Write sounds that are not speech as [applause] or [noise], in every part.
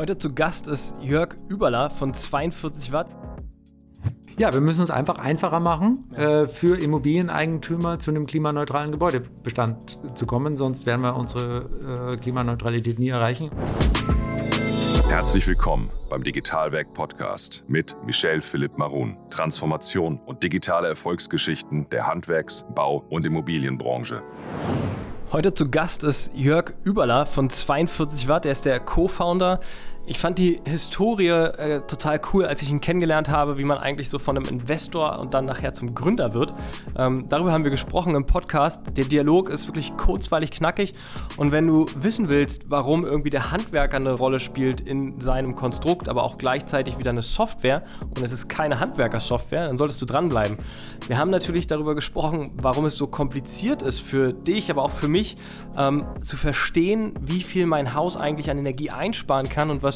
Heute zu Gast ist Jörg Überler von 42 Watt. Ja, wir müssen es einfach einfacher machen, äh, für Immobilieneigentümer zu einem klimaneutralen Gebäudebestand zu kommen, sonst werden wir unsere äh, Klimaneutralität nie erreichen. Herzlich willkommen beim Digitalwerk Podcast mit Michel Philipp Marun. Transformation und digitale Erfolgsgeschichten der Handwerks-, Bau- und Immobilienbranche. Heute zu Gast ist Jörg Überler von 42 Watt. Er ist der Co-Founder ich fand die Historie äh, total cool, als ich ihn kennengelernt habe, wie man eigentlich so von einem Investor und dann nachher zum Gründer wird. Ähm, darüber haben wir gesprochen im Podcast. Der Dialog ist wirklich kurzweilig knackig. Und wenn du wissen willst, warum irgendwie der Handwerker eine Rolle spielt in seinem Konstrukt, aber auch gleichzeitig wieder eine Software und es ist keine Handwerkersoftware, dann solltest du dranbleiben. Wir haben natürlich darüber gesprochen, warum es so kompliziert ist für dich, aber auch für mich, ähm, zu verstehen, wie viel mein Haus eigentlich an Energie einsparen kann und was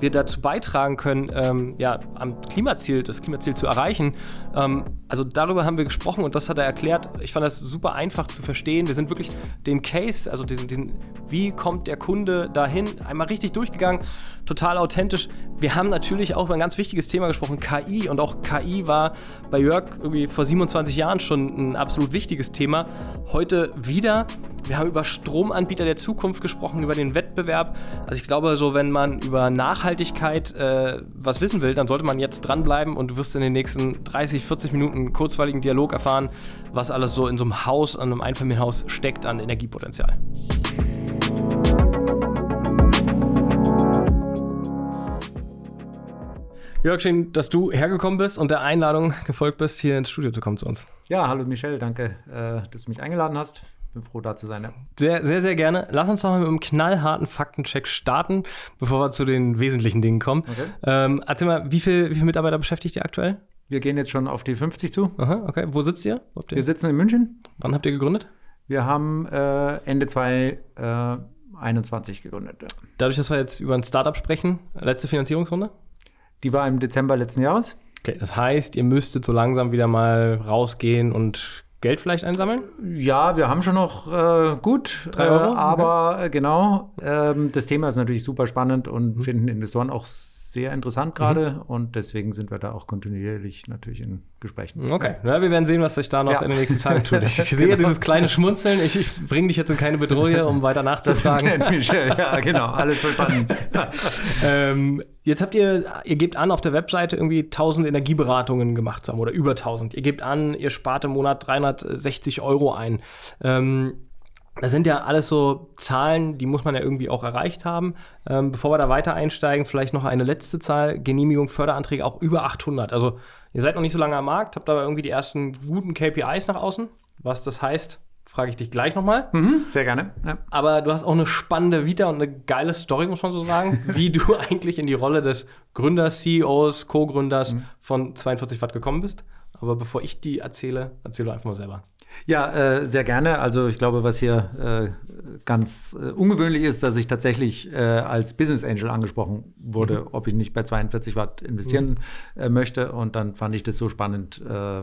wir dazu beitragen können, ähm, ja, am Klimaziel, das Klimaziel zu erreichen. Ähm, also darüber haben wir gesprochen und das hat er erklärt. Ich fand das super einfach zu verstehen. Wir sind wirklich den Case, also diesen, diesen wie kommt der Kunde dahin, einmal richtig durchgegangen, total authentisch. Wir haben natürlich auch über ein ganz wichtiges Thema gesprochen, KI. Und auch KI war bei Jörg irgendwie vor 27 Jahren schon ein absolut wichtiges Thema. Heute wieder. Wir haben über Stromanbieter der Zukunft gesprochen, über den Wettbewerb. Also ich glaube, so wenn man über Nachhaltigkeit äh, was wissen will, dann sollte man jetzt dranbleiben und du wirst in den nächsten 30, 40 Minuten kurzweiligen Dialog erfahren, was alles so in so einem Haus, an einem Einfamilienhaus steckt an Energiepotenzial. Jörg, schön, dass du hergekommen bist und der Einladung gefolgt bist, hier ins Studio zu kommen zu uns. Ja, hallo Michelle, danke, äh, dass du mich eingeladen hast bin froh, da zu sein. Ja. Sehr, sehr, sehr gerne. Lass uns doch mal mit einem knallharten Faktencheck starten, bevor wir zu den wesentlichen Dingen kommen. Okay. Ähm, erzähl mal, wie viele wie viel Mitarbeiter beschäftigt ihr aktuell? Wir gehen jetzt schon auf die 50 zu. Aha, okay. Wo sitzt ihr? ihr? Wir sitzen in München. Wann habt ihr gegründet? Wir haben äh, Ende 2021 äh, gegründet. Ja. Dadurch, dass wir jetzt über ein Startup sprechen, letzte Finanzierungsrunde? Die war im Dezember letzten Jahres. Okay, das heißt, ihr müsstet so langsam wieder mal rausgehen und Geld vielleicht einsammeln? Ja, wir haben schon noch äh, gut, Drei Euro? Äh, aber okay. Äh, genau, ähm, das Thema ist natürlich super spannend und mhm. finden Investoren auch sehr interessant gerade mhm. und deswegen sind wir da auch kontinuierlich natürlich in Gesprächen. Okay, ja, wir werden sehen, was sich da noch ja. in den nächsten Tagen tut. Ich [laughs] sehe genau. dieses kleine Schmunzeln. Ich, ich bringe dich jetzt in keine Bedrohung, um weiter nachzufragen. Das ist Michel, ja, genau, alles verstanden. [laughs] ähm, jetzt habt ihr, ihr gebt an, auf der Webseite irgendwie 1000 Energieberatungen gemacht zu haben oder über 1000. Ihr gebt an, ihr spart im Monat 360 Euro ein. Ähm, das sind ja alles so Zahlen, die muss man ja irgendwie auch erreicht haben. Ähm, bevor wir da weiter einsteigen, vielleicht noch eine letzte Zahl. Genehmigung, Förderanträge auch über 800. Also ihr seid noch nicht so lange am Markt, habt aber irgendwie die ersten guten KPIs nach außen. Was das heißt, frage ich dich gleich nochmal. Mhm, sehr gerne. Ja. Aber du hast auch eine spannende Vita und eine geile Story, muss man so sagen, [laughs] wie du eigentlich in die Rolle des Gründers, CEOs, Co-Gründers mhm. von 42 Watt gekommen bist. Aber bevor ich die erzähle, erzähl du einfach mal selber. Ja, äh, sehr gerne. Also ich glaube, was hier äh, ganz äh, ungewöhnlich ist, dass ich tatsächlich äh, als Business Angel angesprochen wurde, mhm. ob ich nicht bei 42 Watt investieren mhm. Äh, möchte. Und dann fand ich das so spannend, äh,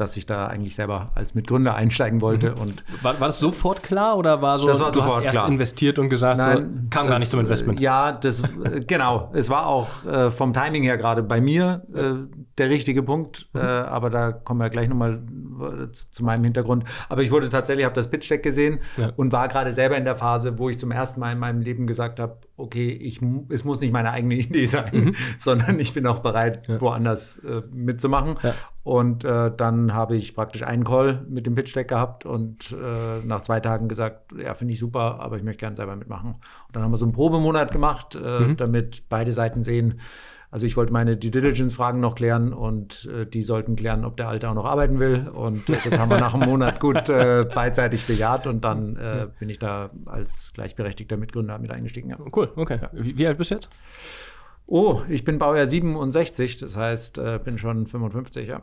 dass ich da eigentlich selber als Mitgründer einsteigen wollte. Mhm. Und war, war, das sofort klar oder war so, das war du hast erst klar. investiert und gesagt, Nein, so, kam das, gar nicht zum Investment? Ja, das genau. Es war auch äh, vom Timing her gerade bei mir äh, der richtige Punkt. Mhm. Äh, aber da kommen wir gleich nochmal äh, zu, zu meinem Hintergrund. Aber ich wurde tatsächlich, habe das Pitch Deck gesehen ja. und war gerade selber in der Phase, wo ich zum ersten Mal in meinem Leben gesagt habe, okay, ich, es muss nicht meine eigene [laughs] Idee sein, mhm. sondern ich bin auch bereit, ja. woanders äh, mitzumachen. Ja. Und äh, dann habe ich praktisch einen Call mit dem Pitch Deck gehabt und äh, nach zwei Tagen gesagt, ja, finde ich super, aber ich möchte gerne selber mitmachen. Und dann haben wir so einen Probemonat gemacht, äh, mhm. damit beide Seiten sehen. Also ich wollte meine Due Diligence-Fragen noch klären und äh, die sollten klären, ob der Alte auch noch arbeiten will. Und äh, das haben wir nach einem Monat gut äh, beidseitig bejaht und dann bin ich da als gleichberechtigter Mitgründer mit eingestiegen. Ja. Cool, okay. Ja. Wie, wie alt bist du jetzt? Oh, ich bin Baujahr 67, das heißt, äh, bin schon 55, ja.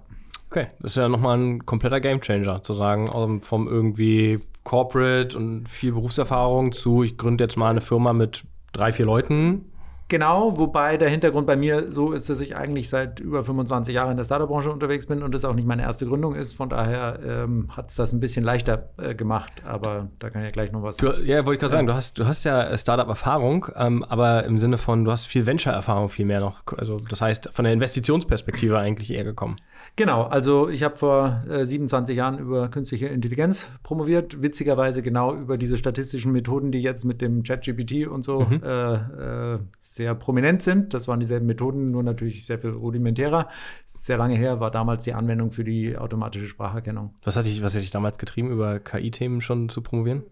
Okay, das ist ja nochmal ein kompletter Gamechanger, zu sagen, um, vom irgendwie Corporate und viel Berufserfahrung zu, ich gründe jetzt mal eine Firma mit drei, vier Leuten. Genau, wobei der Hintergrund bei mir so ist, dass ich eigentlich seit über 25 Jahren in der Startup-Branche unterwegs bin und das auch nicht meine erste Gründung ist. Von daher ähm, hat es das ein bisschen leichter äh, gemacht, aber da kann ich ja gleich noch was. Du, ja, wollte ich gerade ja. sagen, du hast, du hast ja Startup-Erfahrung, ähm, aber im Sinne von, du hast viel Venture-Erfahrung viel mehr noch. Also das heißt, von der Investitionsperspektive eigentlich eher gekommen. Genau, also ich habe vor äh, 27 Jahren über künstliche Intelligenz promoviert, witzigerweise genau über diese statistischen Methoden, die jetzt mit dem ChatGPT und so mhm. äh, äh sehr prominent sind. Das waren dieselben Methoden, nur natürlich sehr viel rudimentärer. Sehr lange her war damals die Anwendung für die automatische Spracherkennung. Was hatte ich, was hatte ich damals getrieben, über KI-Themen schon zu promovieren?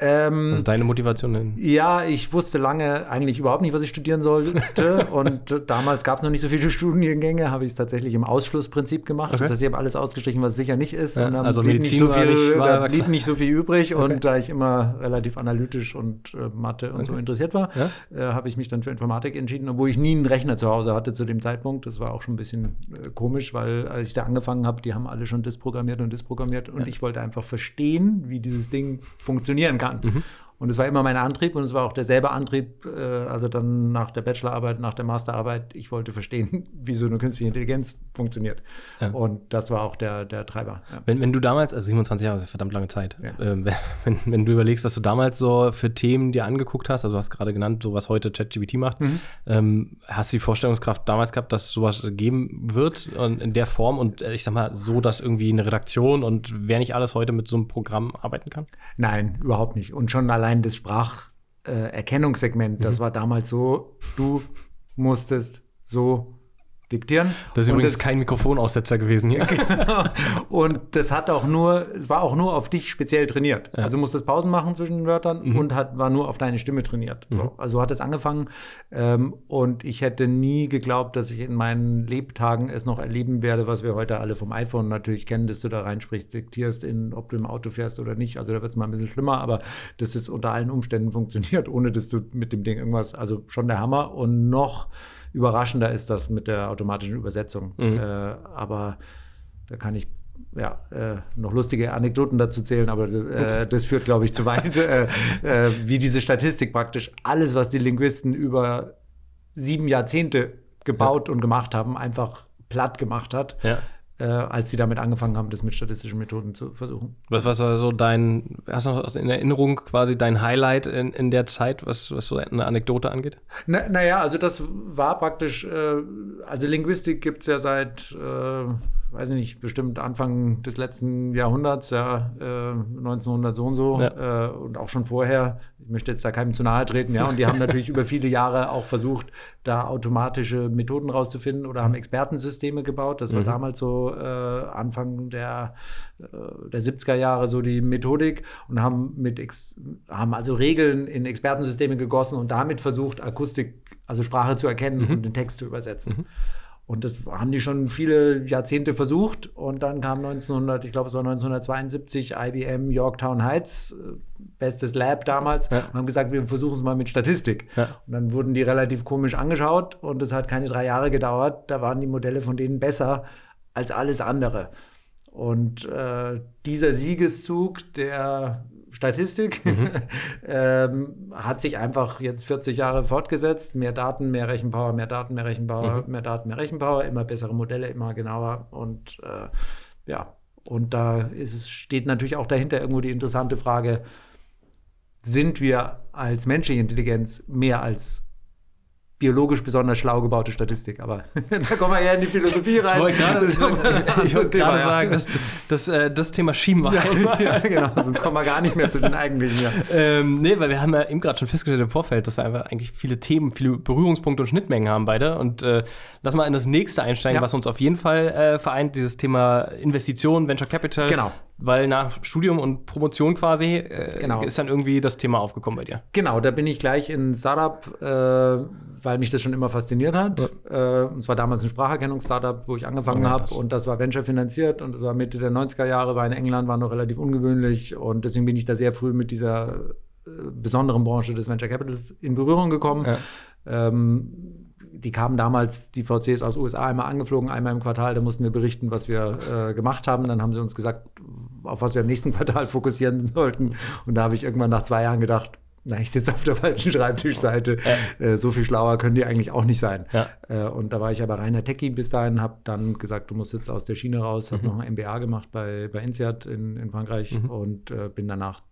Ähm, ist deine Motivation denn? Ja, ich wusste lange eigentlich überhaupt nicht, was ich studieren sollte. [laughs] und damals gab es noch nicht so viele [laughs] Studiengänge, habe ich es tatsächlich im Ausschlussprinzip gemacht. Okay. Das heißt, ich habe alles ausgestrichen, was sicher nicht ist. Ja, und dann also blieb, Medizin nicht so, viel, nicht, da blieb nicht so viel übrig. Okay. Und da ich immer relativ analytisch und äh, Mathe und okay. so interessiert war, ja? äh, habe ich mich dann für Informatik entschieden, obwohl ich nie einen Rechner zu Hause hatte zu dem Zeitpunkt. Das war auch schon ein bisschen äh, komisch, weil als ich da angefangen habe, die haben alle schon disprogrammiert und disprogrammiert. Und ja. ich wollte einfach verstehen, wie dieses Ding funktionieren kann. Mhm. Und es war immer mein Antrieb und es war auch derselbe Antrieb, äh, also dann nach der Bachelorarbeit, nach der Masterarbeit. Ich wollte verstehen, [laughs] wie so eine künstliche Intelligenz funktioniert. Ja. Und das war auch der, der Treiber. Ja. Wenn, wenn du damals, also 27 Jahre ist eine verdammt lange Zeit, ja. [laughs] äh, wenn, wenn du überlegst, was du damals so für Themen dir angeguckt hast, also du hast gerade genannt, so was heute ChatGPT macht, mhm. ähm, hast du die Vorstellungskraft damals gehabt, dass sowas geben wird und in der Form und äh, ich sag mal so, dass irgendwie eine Redaktion und wer nicht alles heute mit so einem Programm arbeiten kann? Nein, überhaupt nicht. Und schon allein allein das Spracherkennungssegment, äh, das mhm. war damals so, du musstest so diktieren. Das ist übrigens das, kein Mikrofonaussetzer gewesen hier. [laughs] genau. Und das hat auch nur, es war auch nur auf dich speziell trainiert. Ja. Also musstest Pausen machen zwischen den Wörtern mhm. und hat, war nur auf deine Stimme trainiert. Mhm. So, also hat es angefangen ähm, und ich hätte nie geglaubt, dass ich in meinen Lebtagen es noch erleben werde, was wir heute alle vom iPhone natürlich kennen, dass du da reinsprichst, diktierst, in, ob du im Auto fährst oder nicht. Also da wird es mal ein bisschen schlimmer, aber dass es unter allen Umständen funktioniert, ohne dass du mit dem Ding irgendwas, also schon der Hammer und noch Überraschender ist das mit der automatischen Übersetzung. Mhm. Äh, aber da kann ich ja, äh, noch lustige Anekdoten dazu zählen, aber äh, das führt, glaube ich, zu weit. [laughs] äh, äh, wie diese Statistik praktisch alles, was die Linguisten über sieben Jahrzehnte gebaut ja. und gemacht haben, einfach platt gemacht hat. Ja äh, als sie damit angefangen haben, das mit statistischen Methoden zu versuchen. Was, was war so dein, hast du noch in Erinnerung quasi dein Highlight in, in der Zeit, was, was so eine Anekdote angeht? Na, naja, also das war praktisch, äh, also Linguistik gibt es ja seit äh, weiß ich nicht, bestimmt Anfang des letzten Jahrhunderts, ja, äh, 1900 so und so ja. äh, und auch schon vorher. Ich möchte jetzt da keinem zu nahe treten, ja. Und die haben natürlich [laughs] über viele Jahre auch versucht, da automatische Methoden rauszufinden oder haben Expertensysteme gebaut. Das war mhm. damals so äh, Anfang der, äh, der 70er Jahre so die Methodik und haben mit Ex haben also Regeln in Expertensysteme gegossen und damit versucht, Akustik, also Sprache zu erkennen mhm. und den Text zu übersetzen. Mhm. Und das haben die schon viele Jahrzehnte versucht. Und dann kam 1900, ich glaube, es war 1972, IBM Yorktown Heights, äh, bestes Lab damals, ja. und haben gesagt, wir versuchen es mal mit Statistik. Ja. Und dann wurden die relativ komisch angeschaut und es hat keine drei Jahre gedauert. Da waren die Modelle von denen besser als alles andere. Und äh, dieser Siegeszug, der Statistik, mhm. [laughs] ähm, hat sich einfach jetzt 40 Jahre fortgesetzt. Mehr Daten, mehr Rechenpower, mehr Daten, mehr Rechenpower, mhm. mehr Daten, mehr Rechenpower, immer bessere Modelle, immer genauer. Und äh, ja, und da ist es, steht natürlich auch dahinter irgendwo die interessante Frage, sind wir als menschliche Intelligenz mehr als biologisch besonders schlau gebaute Statistik, aber [laughs] da kommen wir ja in die Philosophie rein. Ich wollte gerade, ich wollte gerade sagen, das, das, äh, das, Thema schieben wir ja, [laughs] ja, genau, sonst kommen wir gar nicht mehr zu den eigentlichen. Ja. Ähm, nee, weil wir haben ja eben gerade schon festgestellt im Vorfeld, dass wir einfach eigentlich viele Themen, viele Berührungspunkte und Schnittmengen haben beide und äh, lass mal in das nächste einsteigen, was uns auf jeden Fall äh, vereint, dieses Thema Investitionen, Venture Capital. Genau weil nach Studium und Promotion quasi äh, genau. ist dann irgendwie das Thema aufgekommen bei dir. Genau, da bin ich gleich in Startup, äh, weil mich das schon immer fasziniert hat. Ja. Äh, und zwar damals ein Spracherkennungs-Startup, wo ich angefangen oh, habe und das war Venture finanziert und das war Mitte der 90er Jahre, war in England, war noch relativ ungewöhnlich und deswegen bin ich da sehr früh mit dieser äh, besonderen Branche des Venture Capitals in Berührung gekommen. Ja. Ähm, die kamen damals, die VCs aus USA, einmal angeflogen, einmal im Quartal. Da mussten wir berichten, was wir äh, gemacht haben. Dann haben sie uns gesagt, auf was wir im nächsten [laughs] Quartal fokussieren sollten. Und da habe ich irgendwann nach zwei Jahren gedacht, na, ich sitze auf der falschen Schreibtischseite. Ja. Äh, so viel schlauer können die eigentlich auch nicht sein. Ja. Äh, und da war ich aber reiner Techie bis dahin, habe dann gesagt, du musst jetzt aus der Schiene raus, habe mhm. noch ein MBA gemacht bei, bei INSEAD in, in Frankreich mhm. und äh, bin danach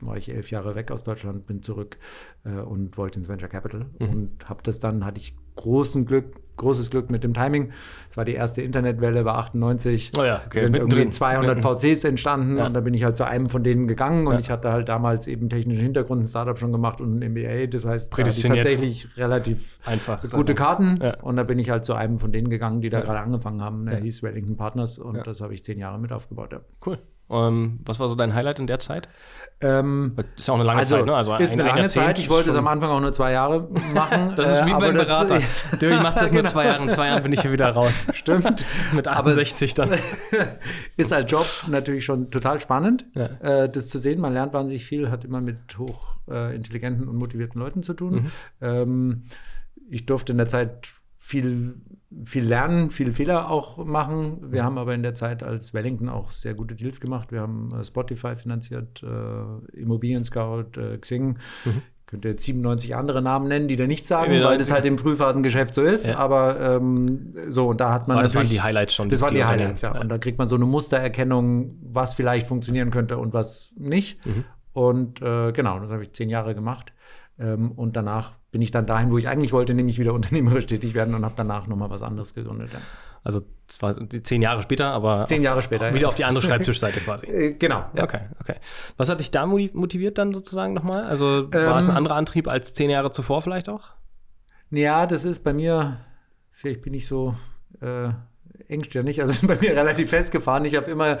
war ich elf Jahre weg aus Deutschland, bin zurück äh, und wollte ins Venture Capital mhm. und habe das dann, hatte ich großen Glück, großes Glück mit dem Timing. Es war die erste Internetwelle, war 98. Oh ja, okay. Sind irgendwie 200 VCs entstanden ja. und da bin ich halt zu einem von denen gegangen und ja. ich hatte halt damals eben technischen Hintergrund, ein Startup schon gemacht und ein MBA. Das heißt, da tatsächlich relativ Einfach, gute Karten ja. und da bin ich halt zu einem von denen gegangen, die da gerade angefangen haben. Der hieß Wellington Partners und das habe ich zehn Jahre mit aufgebaut. Cool. Ähm, was war so dein Highlight in der Zeit? Ähm, ist ja auch eine lange also, Zeit, ne? Also ist ein, eine lange Zeit. Ich wollte es am Anfang auch nur zwei Jahre machen. [laughs] das ist wie äh, beim Berater. [laughs] Das, ich mache das nur genau. zwei Jahre. In zwei Jahren bin ich hier wieder raus. [laughs] Stimmt. Mit 68 dann. ist als Job natürlich schon total spannend, ja. äh, das zu sehen. Man lernt wahnsinnig viel, hat immer mit hochintelligenten äh, und motivierten Leuten zu tun. Mhm. Ähm, ich durfte in der Zeit viel, viel lernen, viele Fehler auch machen. Wir haben aber in der Zeit als Wellington auch sehr gute Deals gemacht. Wir haben äh, Spotify finanziert, äh, Immobilien Scout, äh, Xing. Mhm. Ich könnte jetzt 97 andere Namen nennen, die da nichts sagen, ja, weil das halt im Frühphasengeschäft so ist. Ja. Aber ähm, so, und da hat man aber das waren die Highlights schon. Das waren die Highlights, ja. ja. Und da kriegt man so eine Mustererkennung, was vielleicht funktionieren könnte und was nicht. Mhm. Und äh, genau, das habe ich zehn Jahre gemacht. Ähm, und danach bin ich dann dahin, wo ich eigentlich wollte, nämlich wieder [laughs] unternehmerisch tätig werden und habe danach nochmal was anderes gegründet. Ja. Also zwar zehn Jahre später, aber zehn Jahre später wieder ja. auf die andere Schreibtischseite quasi. [laughs] Äh, genau. Ja. Okay, okay. Was hat dich da motiviert dann sozusagen nochmal? Also war ähm, es ein anderer Antrieb als zehn Jahre zuvor vielleicht auch? Ja, das ist bei mir. Vielleicht bin ich so äh, engstirnig, also [laughs] bei mir relativ festgefahren. Ich habe immer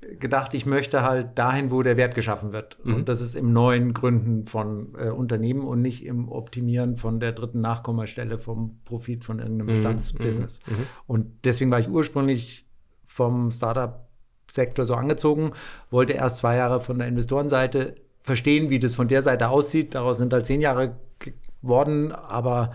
gedacht, ich möchte halt dahin, wo der Wert geschaffen wird. Mhm. Und das ist im neuen Gründen von äh, Unternehmen und nicht im Optimieren von der dritten Nachkommastelle vom Profit von irgendeinem mhm. Bestandsbusiness. Mhm. mhm. Und deswegen war ich ursprünglich vom Startup-Sektor so angezogen, wollte erst zwei Jahre von der Investorenseite verstehen, wie das von der Seite aussieht. Daraus sind halt zehn Jahre geworden, aber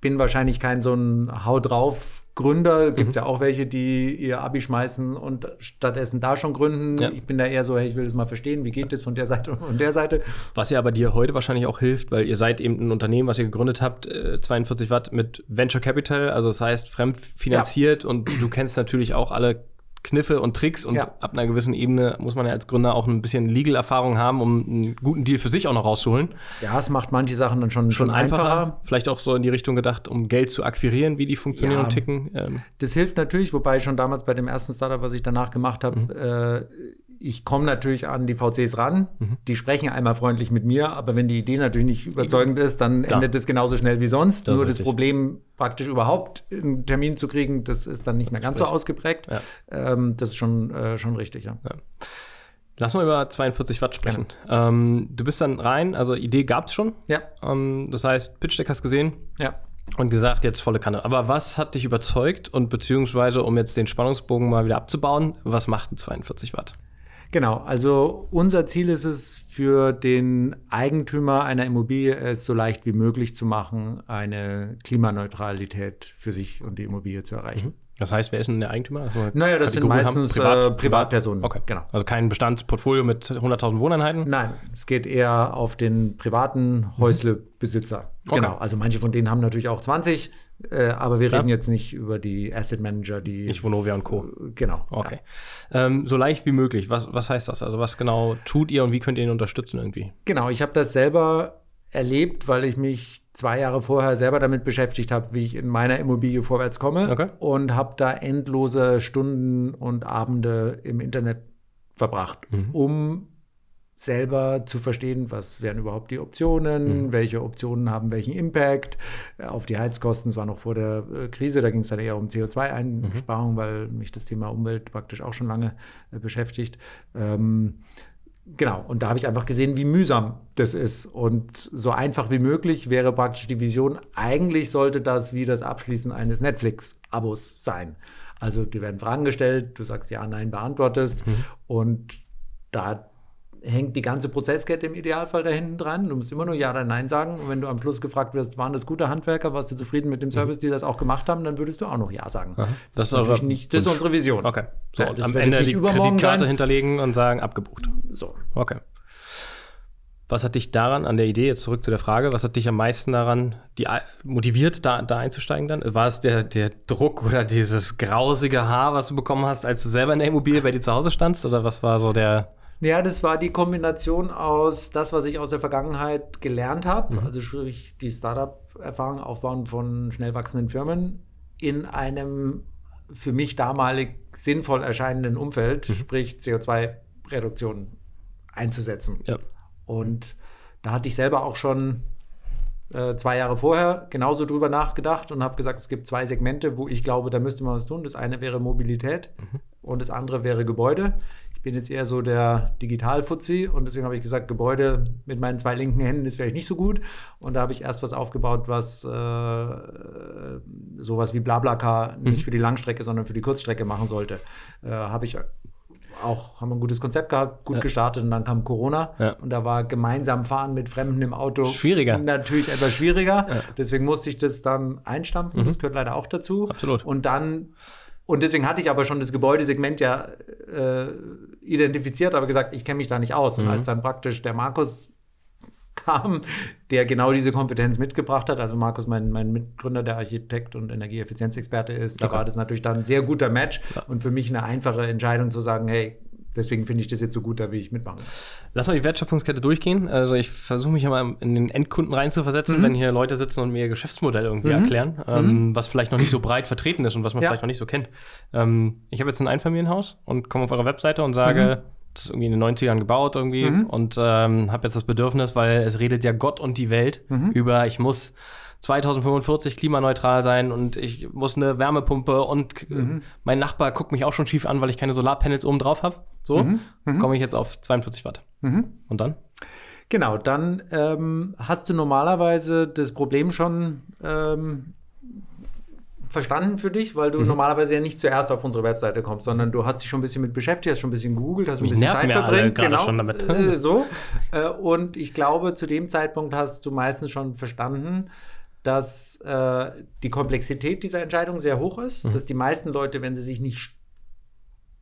bin wahrscheinlich kein so ein Hau drauf Gründer. Gibt es mhm. ja auch welche, die ihr Abi schmeißen und stattdessen da schon gründen. Ja. Ich bin da eher so, hey, ich will das mal verstehen, wie geht das von der Seite und von der Seite. Was ja aber dir heute wahrscheinlich auch hilft, weil ihr seid eben ein Unternehmen, was ihr gegründet habt, 42 äh, Watt mit Venture Capital, also das heißt fremdfinanziert ja. und du kennst natürlich auch alle Kniffe und Tricks und ja. ab einer gewissen Ebene muss man ja als Gründer auch ein bisschen Legal-Erfahrung haben, um einen guten Deal für sich auch noch rauszuholen. Ja, es macht manche Sachen dann schon, schon einfacher. einfacher. Vielleicht auch so in die Richtung gedacht, um Geld zu akquirieren, wie die funktionieren ja. und ticken. Ähm. Das hilft natürlich, wobei schon damals bei dem ersten Startup, was ich danach gemacht habe, mhm. äh, ich komme natürlich an die VCs ran, mhm. die sprechen einmal freundlich mit mir, aber wenn die Idee natürlich nicht überzeugend ist, dann da. endet es genauso schnell wie sonst. Das Nur das Problem, praktisch überhaupt einen Termin zu kriegen, das ist dann nicht das mehr ganz so ausgeprägt. Ja. Ähm, das ist schon, äh, schon richtig, ja. ja. Lass mal über 42 Watt sprechen. Ähm, du bist dann rein, also Idee gab es schon. Ja. Ähm, das heißt, Pitch Deck hast gesehen. Ja. Und gesagt, jetzt volle Kanne. Aber was hat dich überzeugt und beziehungsweise, um jetzt den Spannungsbogen mal wieder abzubauen, was macht ein 42 Watt? Genau, also unser Ziel ist es, für den Eigentümer einer Immobilie es so leicht wie möglich zu machen, eine Klimaneutralität für sich und die Immobilie zu erreichen. Mhm. Das heißt, wer ist denn der Eigentümer? Also naja, das Kategorien sind meistens Privat, äh, Privatpersonen. Okay, genau. Also kein Bestandsportfolio mit 100.000 Wohneinheiten? Nein, es geht eher auf den privaten. Häuslebesitzer. Okay. Genau, also manche von denen haben natürlich auch 20, äh, aber wir ja. reden jetzt nicht über die Asset Manager, die. Nicht Vonovia und Co. Genau. Okay. Ja. Ähm, so leicht wie möglich. Was, was heißt das? Also, was genau tut ihr und wie könnt ihr ihn unterstützen irgendwie? Genau, ich habe das selber erlebt, weil ich mich zwei Jahre vorher selber damit beschäftigt habe, wie ich in meiner Immobilie vorwärts komme okay. und habe da endlose Stunden und Abende im Internet verbracht, mhm. um selber zu verstehen, was wären überhaupt die Optionen, mhm. welche Optionen haben welchen Impact auf die Heizkosten. Es war noch vor der äh, Krise, da ging es dann eher um CO2-Einsparung, mhm. weil mich das Thema Umwelt praktisch auch schon lange äh, beschäftigt. Ähm, Genau, und da habe ich einfach gesehen, wie mühsam das ist. Und so einfach wie möglich wäre praktisch die Vision, eigentlich sollte das wie das Abschließen eines Netflix-Abos sein. Also dir werden Fragen gestellt, du sagst ja, nein, beantwortest. Mhm. Und da hängt die ganze Prozesskette im Idealfall da hinten dran. Du musst immer nur Ja oder Nein sagen. Und wenn du am Schluss gefragt wirst, waren das gute Handwerker, warst du zufrieden mit dem mhm. Service, die das auch gemacht haben, dann würdest du auch noch Ja sagen. Aha. Das, das, ist natürlich nicht, das ist unsere Vision. Okay. So, ja, am Ende die Kreditkarte sein. hinterlegen und sagen, abgebucht. So. Okay. Was hat dich daran, an der Idee, jetzt zurück zu der Frage, was hat dich am meisten daran die, motiviert, da, da einzusteigen dann? War es der, der Druck oder dieses grausige Haar, was du bekommen hast, als du selber in der Immobilie bei dir zu Hause standst? Oder was war so der. Ja, das war die Kombination aus das, was ich aus der Vergangenheit gelernt habe, mhm. also sprich die Startup-Erfahrung, Aufbauen von schnell wachsenden Firmen in einem für mich damalig sinnvoll erscheinenden Umfeld, mhm. sprich CO2-Reduktion einzusetzen. Ja. Und da hatte ich selber auch schon äh, zwei Jahre vorher genauso drüber nachgedacht und habe gesagt, es gibt zwei Segmente, wo ich glaube, da müsste man was tun. Das eine wäre Mobilität mhm. Und das andere wäre Gebäude. Ich bin jetzt eher so der Digital-Fuzzi und deswegen habe ich gesagt, Gebäude mit meinen zwei linken Händen ist vielleicht nicht so gut. Und da habe ich erst was aufgebaut, was äh, sowas wie Blablacar mhm. nicht für die Langstrecke, sondern für die Kurzstrecke machen sollte. Äh, habe ich auch haben wir ein gutes Konzept gehabt, gut ja. gestartet und dann kam Corona ja. und da war gemeinsam fahren mit Fremden im Auto schwieriger. Natürlich etwas schwieriger. Ja. Deswegen musste ich das dann einstampfen. Mhm. Das gehört leider auch dazu. Absolut. Und dann und deswegen hatte ich aber schon das Gebäudesegment ja äh, identifiziert, aber gesagt, ich kenne mich da nicht aus. Und mhm. als dann praktisch der Markus kam, der genau diese Kompetenz mitgebracht hat. Also Markus, mein, mein Mitgründer, der Architekt und Energieeffizienzexperte ist, okay. da war das natürlich dann ein sehr guter Match ja. und für mich eine einfache Entscheidung zu sagen, hey, deswegen finde ich das jetzt so gut, da will ich mitmachen. Lass mal die Wertschöpfungskette durchgehen. Also ich versuche mich immer in den Endkunden reinzuversetzen, mhm. wenn hier Leute sitzen und mir ihr Geschäftsmodell irgendwie mhm. erklären, ähm, mhm. was vielleicht noch nicht so breit vertreten ist und was man ja. vielleicht noch nicht so kennt. Ähm, ich habe jetzt ein Einfamilienhaus und komme auf eure Webseite und sage, mhm das ist irgendwie in den 90ern gebaut irgendwie mhm. und ähm, habe jetzt das Bedürfnis, weil es redet ja Gott und die Welt mhm. über, ich muss 2045 klimaneutral sein und ich muss eine Wärmepumpe und mhm. mein Nachbar guckt mich auch schon schief an, weil ich keine Solarpanels oben drauf habe. So mhm. Mhm. komme ich jetzt auf 42 Watt. Mhm. Und dann? Genau, dann ähm, hast du normalerweise das Problem schon ähm, verstanden für dich, weil du mhm. normalerweise ja nicht zuerst auf unsere Webseite kommst, sondern du hast dich schon ein bisschen mit beschäftigt, hast schon ein bisschen gegoogelt, hast ein bisschen Zeit verbringt, genau, schon damit. Äh, so. Äh, und ich glaube, zu dem Zeitpunkt hast du meistens schon verstanden, dass äh, die Komplexität dieser Entscheidung sehr hoch ist, mhm. dass die meisten Leute, wenn sie sich nicht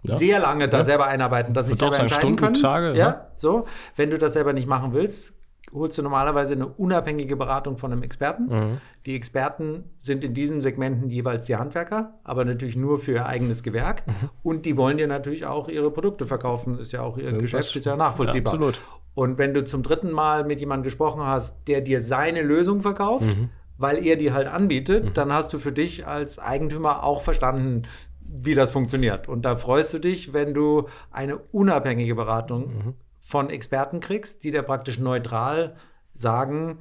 ja. sehr lange da ja. selber einarbeiten, dass sie selber entscheiden Stunden, können. Tage, ja, ja, so. Wenn du das selber nicht machen willst, holst du normalerweise eine unabhängige Beratung von einem Experten. Mhm. Die Experten sind in diesen Segmenten jeweils die Handwerker, aber natürlich nur für ihr eigenes Gewerk. Mhm. Und die wollen dir natürlich auch ihre Produkte verkaufen. Ist ja auch ihr Irgendwas. Geschäft, ist ja nachvollziehbar. Ja, absolut. Und wenn du zum dritten Mal mit jemandem gesprochen hast, der dir seine Lösung verkauft, mhm. Weil er die halt anbietet, mhm. dann hast du für dich als Eigentümer auch verstanden, wie das funktioniert. Und da freust du dich, wenn du eine unabhängige Beratung mhm von Experten kriegst, die dir praktisch neutral sagen,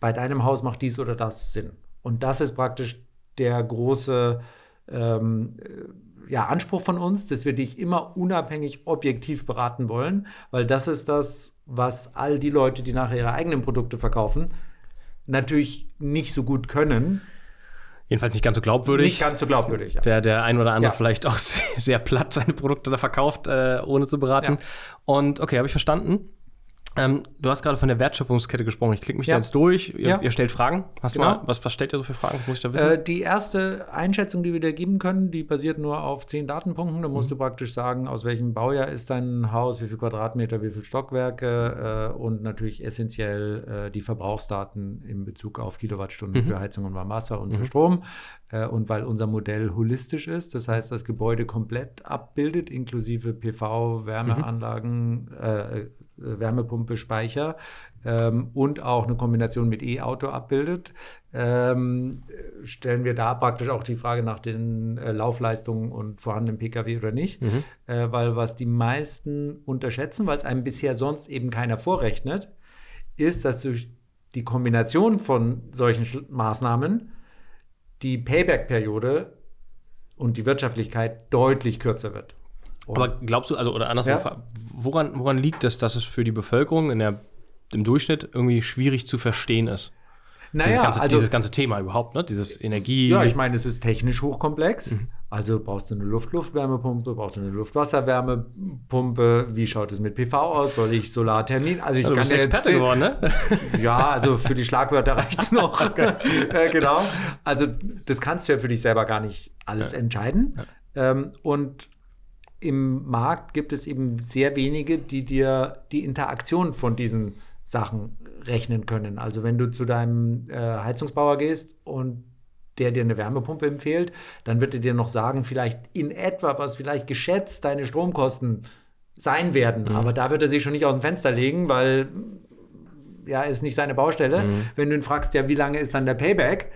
bei deinem Haus macht dies oder das Sinn. Und das ist praktisch der große ähm, ja, Anspruch von uns, dass wir dich immer unabhängig objektiv beraten wollen, weil das ist das, was all die Leute, die nachher ihre eigenen Produkte verkaufen, natürlich nicht so gut können, Jedenfalls nicht ganz so glaubwürdig. Nicht ganz so glaubwürdig, ja. Der, der ein oder andere ja. vielleicht auch [laughs] sehr platt seine Produkte da verkauft, äh, ohne zu beraten. Ja. Und okay, habe ich verstanden. Ähm, du hast gerade von der Wertschöpfungskette gesprochen. Ich klicke mich ja. da jetzt durch. Ihr, ja. ihr, stellt Fragen. Hast genau. mal, was, was stellt ihr so für Fragen? Was muss ich da wissen? Äh, die erste Einschätzung, die wir dir geben können, die basiert nur auf zehn Datenpunkten. Da musst mhm. du praktisch sagen, aus welchem Baujahr ist dein Haus, wie viele Quadratmeter, wie viele Stockwerke äh, und natürlich essentiell äh, die Verbrauchsdaten in Bezug auf Kilowattstunden mhm. für Heizung und Warmwasser und mhm. für Strom. Äh, und weil unser Modell holistisch ist, das heißt, das Gebäude komplett abbildet, inklusive PV, Wärmeanlagen, äh, äh, Wärmepumpe, Speicher ähm, und auch eine Kombination mit E-Auto abbildet, ähm, stellen wir da praktisch auch die Frage nach den äh, Laufleistungen und vorhandenen Pkw oder nicht. Mhm. Äh, weil was die meisten unterschätzen, weil es einem bisher sonst eben keiner vorrechnet, ist, dass durch die Kombination von solchen Maßnahmen die Payback-Periode und die Wirtschaftlichkeit deutlich kürzer wird. Und Aber glaubst du, also oder andersrum, ja? woran, woran liegt es, dass es für die Bevölkerung in der, im Durchschnitt irgendwie schwierig zu verstehen ist? Naja, dieses, ganze, also, dieses ganze Thema überhaupt, ne? Dieses Energie. Ja, ich meine, es ist technisch hochkomplex. Mhm. Also brauchst du eine Luft-Luft-Wärmepumpe, brauchst du eine Luft-Wasser-Wärmepumpe. Wie schaut es mit PV aus? Soll ich Solartermin? Also ich ja, du bist kann bist Experte geworden, ne? [laughs] ja, also für die Schlagwörter reicht es noch. [laughs] äh, genau. Also das kannst du ja für dich selber gar nicht alles ja. entscheiden. Ja. Ähm, und im Markt gibt es eben sehr wenige, die dir die Interaktion von diesen Sachen rechnen können. Also wenn du zu deinem äh, Heizungsbauer gehst und der dir eine Wärmepumpe empfiehlt, dann wird er dir noch sagen, vielleicht in etwa, was vielleicht geschätzt deine Stromkosten sein werden. Mhm. Aber da wird er sich schon nicht aus dem Fenster legen, weil ja, ist nicht seine Baustelle. Mhm. Wenn du ihn fragst, ja, wie lange ist dann der Payback?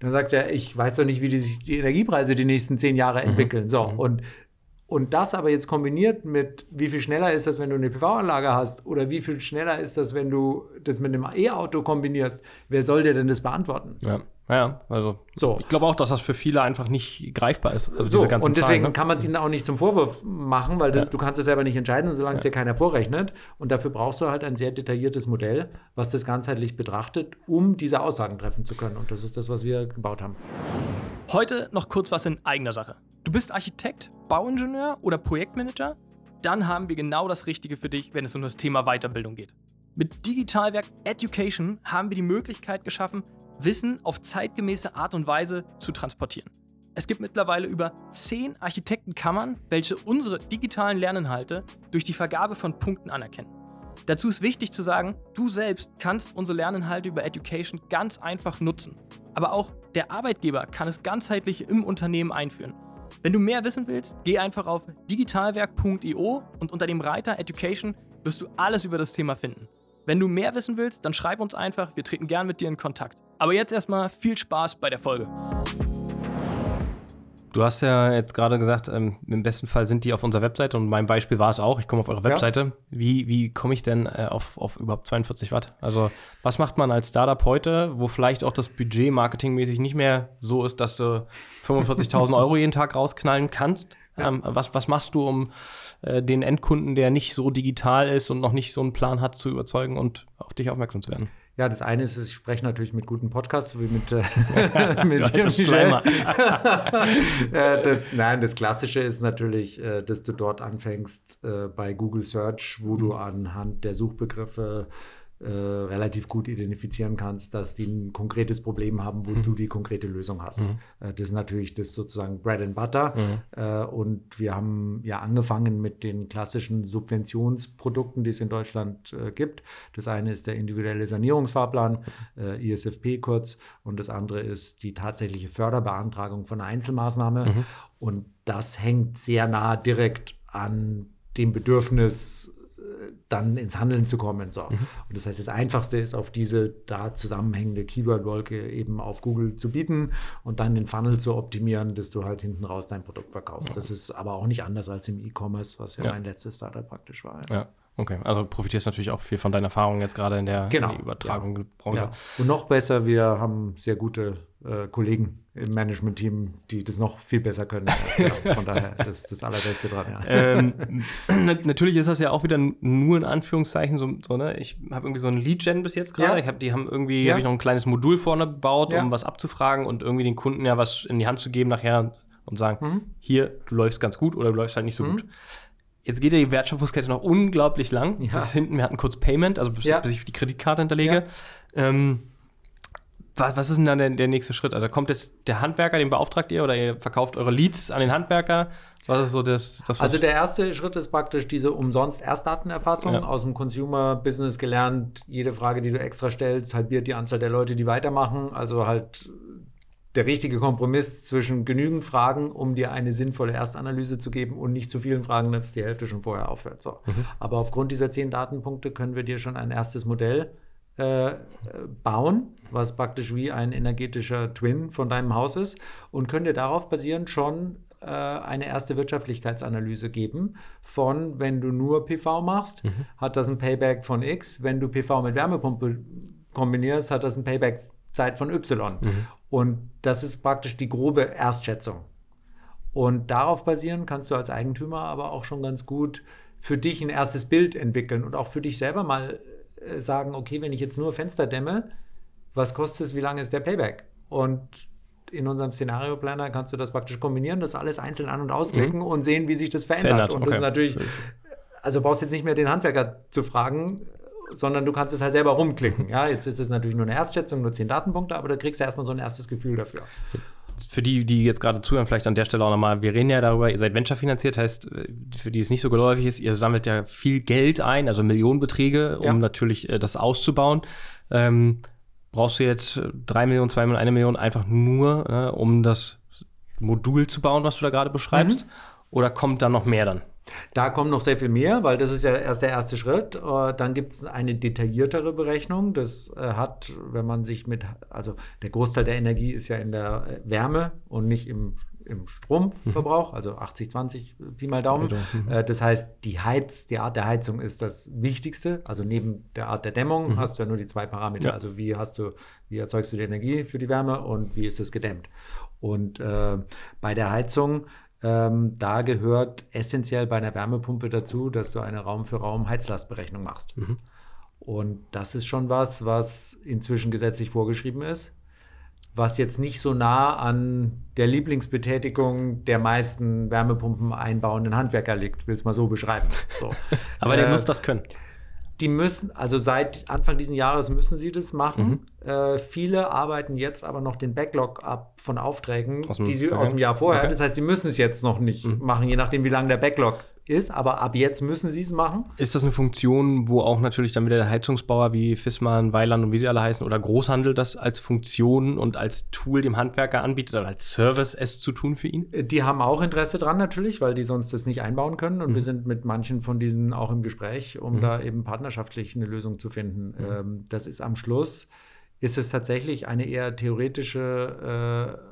Dann sagt er, ich weiß doch nicht, wie die sich die Energiepreise die nächsten zehn Jahre mhm. entwickeln. Mhm. So, und und das aber jetzt kombiniert mit, wie viel schneller ist das, wenn du eine PV-Anlage hast oder wie viel schneller ist das, wenn du das mit einem E-Auto kombinierst, wer soll dir denn das beantworten? Ja. Ja, also so. ich glaube auch, dass das für viele einfach nicht greifbar ist. Also so, diese ganzen und deswegen Zahlen, ne? kann man es ihnen auch nicht zum Vorwurf machen, weil ja. du, du, kannst es selber nicht entscheiden, solange es dir keiner vorrechnet. Und dafür brauchst du halt ein sehr detailliertes Modell, was das ganzheitlich betrachtet, um diese Aussagen treffen zu können. Und das ist das, was wir gebaut haben. Heute noch kurz was in eigener Sache. Du bist Architekt, Bauingenieur oder Projektmanager? Dann haben wir genau das Richtige für dich, wenn es um das Thema Weiterbildung geht. Mit Digitalwerk Education haben wir die Möglichkeit geschaffen, Wissen auf zeitgemäße Art und Weise zu transportieren. Es gibt mittlerweile über zehn Architektenkammern, welche unsere digitalen Lerninhalte durch die Vergabe von Punkten anerkennen. Dazu ist wichtig zu sagen, du selbst kannst unsere Lerninhalte über Education ganz einfach nutzen. Aber auch der Arbeitgeber kann es ganzheitlich im Unternehmen einführen. Wenn du mehr wissen willst, geh einfach auf digitalwerk.io und unter dem Reiter Education wirst du alles über das Thema finden. Wenn du mehr wissen willst, dann schreib uns einfach, wir treten gern mit dir in Kontakt. Aber jetzt erstmal viel Spaß bei der Folge. Du hast ja jetzt gerade gesagt, ähm, im besten Fall sind die auf unserer Webseite und mein Beispiel war es auch. Ich komme auf eure Webseite. Ja. Wie, wie komme ich denn äh, auf, auf überhaupt 42 Watt? Also, was macht man als Startup heute, wo vielleicht auch das Budget marketingmäßig nicht mehr so ist, dass du 45.000 [laughs] Euro jeden Tag rausknallen kannst? Ja. Ähm, was, was machst du, um äh, den Endkunden, der nicht so digital ist und noch nicht so einen Plan hat, zu überzeugen und auf dich aufmerksam zu werden? Ja, das eine ist, ich spreche natürlich mit guten Podcasts, wie mit, äh, [laughs] mit Michel. [laughs] Äh, das, nein, das Klassische ist natürlich, äh, dass du dort anfängst äh, bei Google Search, wo mhm. du anhand der Suchbegriffe äh, relativ gut identifizieren kannst, dass die ein konkretes Problem haben, wo mhm. du die konkrete Lösung hast. Mhm. Äh, das ist natürlich das sozusagen Bread and Butter. Mhm. Äh, und wir haben ja angefangen mit den klassischen Subventionsprodukten, die es in Deutschland äh, gibt. Das eine ist der individuelle Sanierungsfahrplan, äh, ISFP kurz, und das andere ist die tatsächliche Förderbeantragung von einer Einzelmaßnahme. Mhm. Und das hängt sehr nah direkt an dem Bedürfnis dann ins Handeln zu kommen. So. Mhm. Und das heißt, das Einfachste ist, auf diese da zusammenhängende Keyword-Wolke eben auf Google zu bieten und dann den Funnel zu optimieren, dass du halt hinten raus dein Produkt verkaufst. Das ist aber auch nicht anders als im E-Commerce, was ja, ja, mein letztes Startup praktisch war. Ja. ja. Okay, also profitierst natürlich auch viel von deiner Erfahrung jetzt gerade in der, genau. in der Übertragung ja. Ja. Und noch besser, wir haben sehr gute äh, Kollegen im Management-Team, die das noch viel besser können. [laughs] genau, von daher ist das Allerbeste dran. Ja. Ähm, [clears throat] natürlich ist das ja auch wieder nur in Anführungszeichen so, so ne? Ich habe irgendwie so ein Lead-Gen bis jetzt gerade. Ja. Hab, die haben irgendwie, ja. habe ich noch ein kleines Modul vorne gebaut, um was abzufragen und irgendwie den Kunden ja was in die Hand zu geben nachher und sagen, mhm. hier, du läufst ganz gut oder du läufst halt nicht so mhm. gut. Jetzt geht ja die Wertschöpfungskette noch unglaublich lang. Ja. Bis hinten, wir hatten kurz Payment, also bis, ja. bis ich die Kreditkarte hinterlege. Ja. Ähm, was, was, ist denn dann der, der, nächste Schritt? Also kommt jetzt der Handwerker, den beauftragt ihr oder ihr verkauft eure Leads an den Handwerker? Was ist so das, das Also der erste Schritt ist praktisch diese umsonst Erstdatenerfassung ja. aus dem Consumer Business gelernt. Jede Frage, die du extra stellst, halbiert die Anzahl der Leute, die weitermachen. Also halt der richtige Kompromiss zwischen genügend Fragen, um dir eine sinnvolle Erstanalyse zu geben und nicht zu vielen Fragen, dass die Hälfte schon vorher aufhört. So. Mhm. Aber aufgrund dieser zehn Datenpunkte können wir dir schon ein erstes Modell äh, bauen, was praktisch wie ein energetischer Twin von deinem Haus ist und dir darauf basierend schon äh, eine erste Wirtschaftlichkeitsanalyse geben von, wenn du nur PV machst, mhm. hat das ein Payback von X, wenn du PV mit Wärmepumpe kombinierst, hat das ein Payback Zeit von Y. Mhm. Und das ist praktisch die grobe Erstschätzung. Und darauf basieren kannst du als Eigentümer aber auch schon ganz gut für dich ein erstes Bild entwickeln und auch für dich selber mal äh, sagen, okay, wenn ich jetzt nur Fenster dämme, was kostet es, wie lange ist der Payback? Und in unserem Szenario-Planner kannst du das praktisch kombinieren, das alles einzeln an- und ausklicken mhm. und sehen, wie sich das verändert. verändert. Und das ist natürlich, also brauchst jetzt nicht mehr den Handwerker zu fragen, sondern du kannst es halt selber rumklicken. Ja, jetzt ist es natürlich nur eine Erstschätzung, nur zehn Datenpunkte, aber da kriegst du erstmal so ein erstes Gefühl dafür. Für die, die jetzt gerade zuhören, vielleicht an der Stelle auch nochmal, wir reden ja darüber, ihr seid Venture finanziert, heißt, für die es nicht so geläufig ist, ihr sammelt ja viel Geld ein, also Millionenbeträge, um ja. natürlich äh, das auszubauen. Ähm, brauchst du jetzt drei Millionen, zwei Millionen, eine Million einfach nur, äh, um das Modul zu bauen, was du da gerade beschreibst? Mhm. Oder kommt da noch mehr dann? Da kommt noch sehr viel mehr, weil das ist ja erst der erste Schritt. Äh, dann gibt es eine detailliertere Berechnung. Das äh, hat, wenn man sich mit, also der Großteil der Energie ist ja in der äh, Wärme und nicht im, im Stromverbrauch, mhm. also 80, 20 Pi mal Daumen. Mhm. Das heißt, die Heiz, die Art der Heizung ist das Wichtigste. Also neben der Art der Dämmung mhm. hast du ja nur die zwei Parameter. Ja. Also wie hast du, wie erzeugst du die Energie für die Wärme und wie ist es gedämmt. Und äh, bei der Heizung ähm, da gehört essentiell bei einer Wärmepumpe dazu, dass du eine Raum-für-Raum-Heizlastberechnung machst. Mhm. Und das ist schon was, was inzwischen gesetzlich vorgeschrieben ist, was jetzt nicht so nah an der Lieblingsbetätigung der meisten Wärmepumpen einbauenden Handwerker liegt, will es mal so beschreiben. So. [laughs] Aber der äh, muss das können die müssen, also seit Anfang dieses Jahres müssen sie das machen. Mhm. Äh, viele arbeiten jetzt aber noch den Backlog ab von Aufträgen, dem, die sie okay. aus dem Jahr vorher. Okay. Das heißt, sie müssen es jetzt noch nicht mhm. machen, je nachdem, wie lange der Backlog ist, aber ab jetzt müssen sie es machen. Ist das eine Funktion, wo auch natürlich dann wieder der Heizungsbauer wie Fissmann, Weiland und wie sie alle heißen oder Großhandel das als Funktion und als Tool dem Handwerker anbietet oder als Service es zu tun für ihn? Die haben auch Interesse dran natürlich, weil die sonst das nicht einbauen können und mhm. wir sind mit manchen von diesen auch im Gespräch, um mhm. da eben partnerschaftlich eine Lösung zu finden. Mhm. Ähm, das ist am Schluss, ist es tatsächlich eine eher theoretische äh,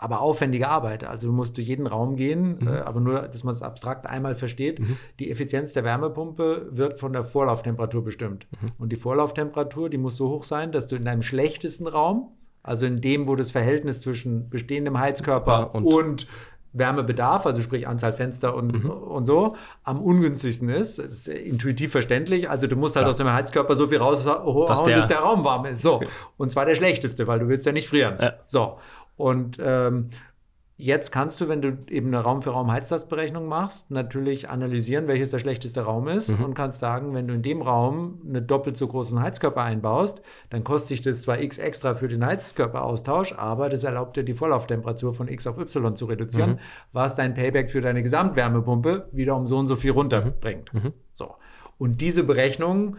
aber aufwendige Arbeit. Also du musst durch jeden Raum gehen, mhm. äh, aber nur, dass man es abstrakt einmal versteht. Mhm. Die Effizienz der Wärmepumpe wird von der Vorlauftemperatur bestimmt. Mhm. Und die Vorlauftemperatur, die muss so hoch sein, dass du in deinem schlechtesten Raum, also in dem, wo das Verhältnis zwischen bestehendem Heizkörper und, und Wärmebedarf, also sprich Anzahl Fenster und, mhm. und so, am ungünstigsten ist. Das ist intuitiv verständlich. Also du musst halt ja. aus dem Heizkörper so viel raushauen, dass der, dass der Raum warm ist. So. Okay. Und zwar der schlechteste, weil du willst ja nicht frieren. Ja. So. Und ähm, Jetzt kannst du, wenn du eben eine Raum-für-Raum-Heizlastberechnung machst, natürlich analysieren, welches der schlechteste Raum ist mhm. und kannst sagen, wenn du in dem Raum einen doppelt so großen Heizkörper einbaust, dann kostet dich das zwar x extra für den Heizkörperaustausch, aber das erlaubt dir die Vorlauftemperatur von x auf y zu reduzieren, mhm. was dein Payback für deine Gesamtwärmepumpe wieder um so und so viel runterbringt. Mhm. mhm. So. Und diese Berechnung,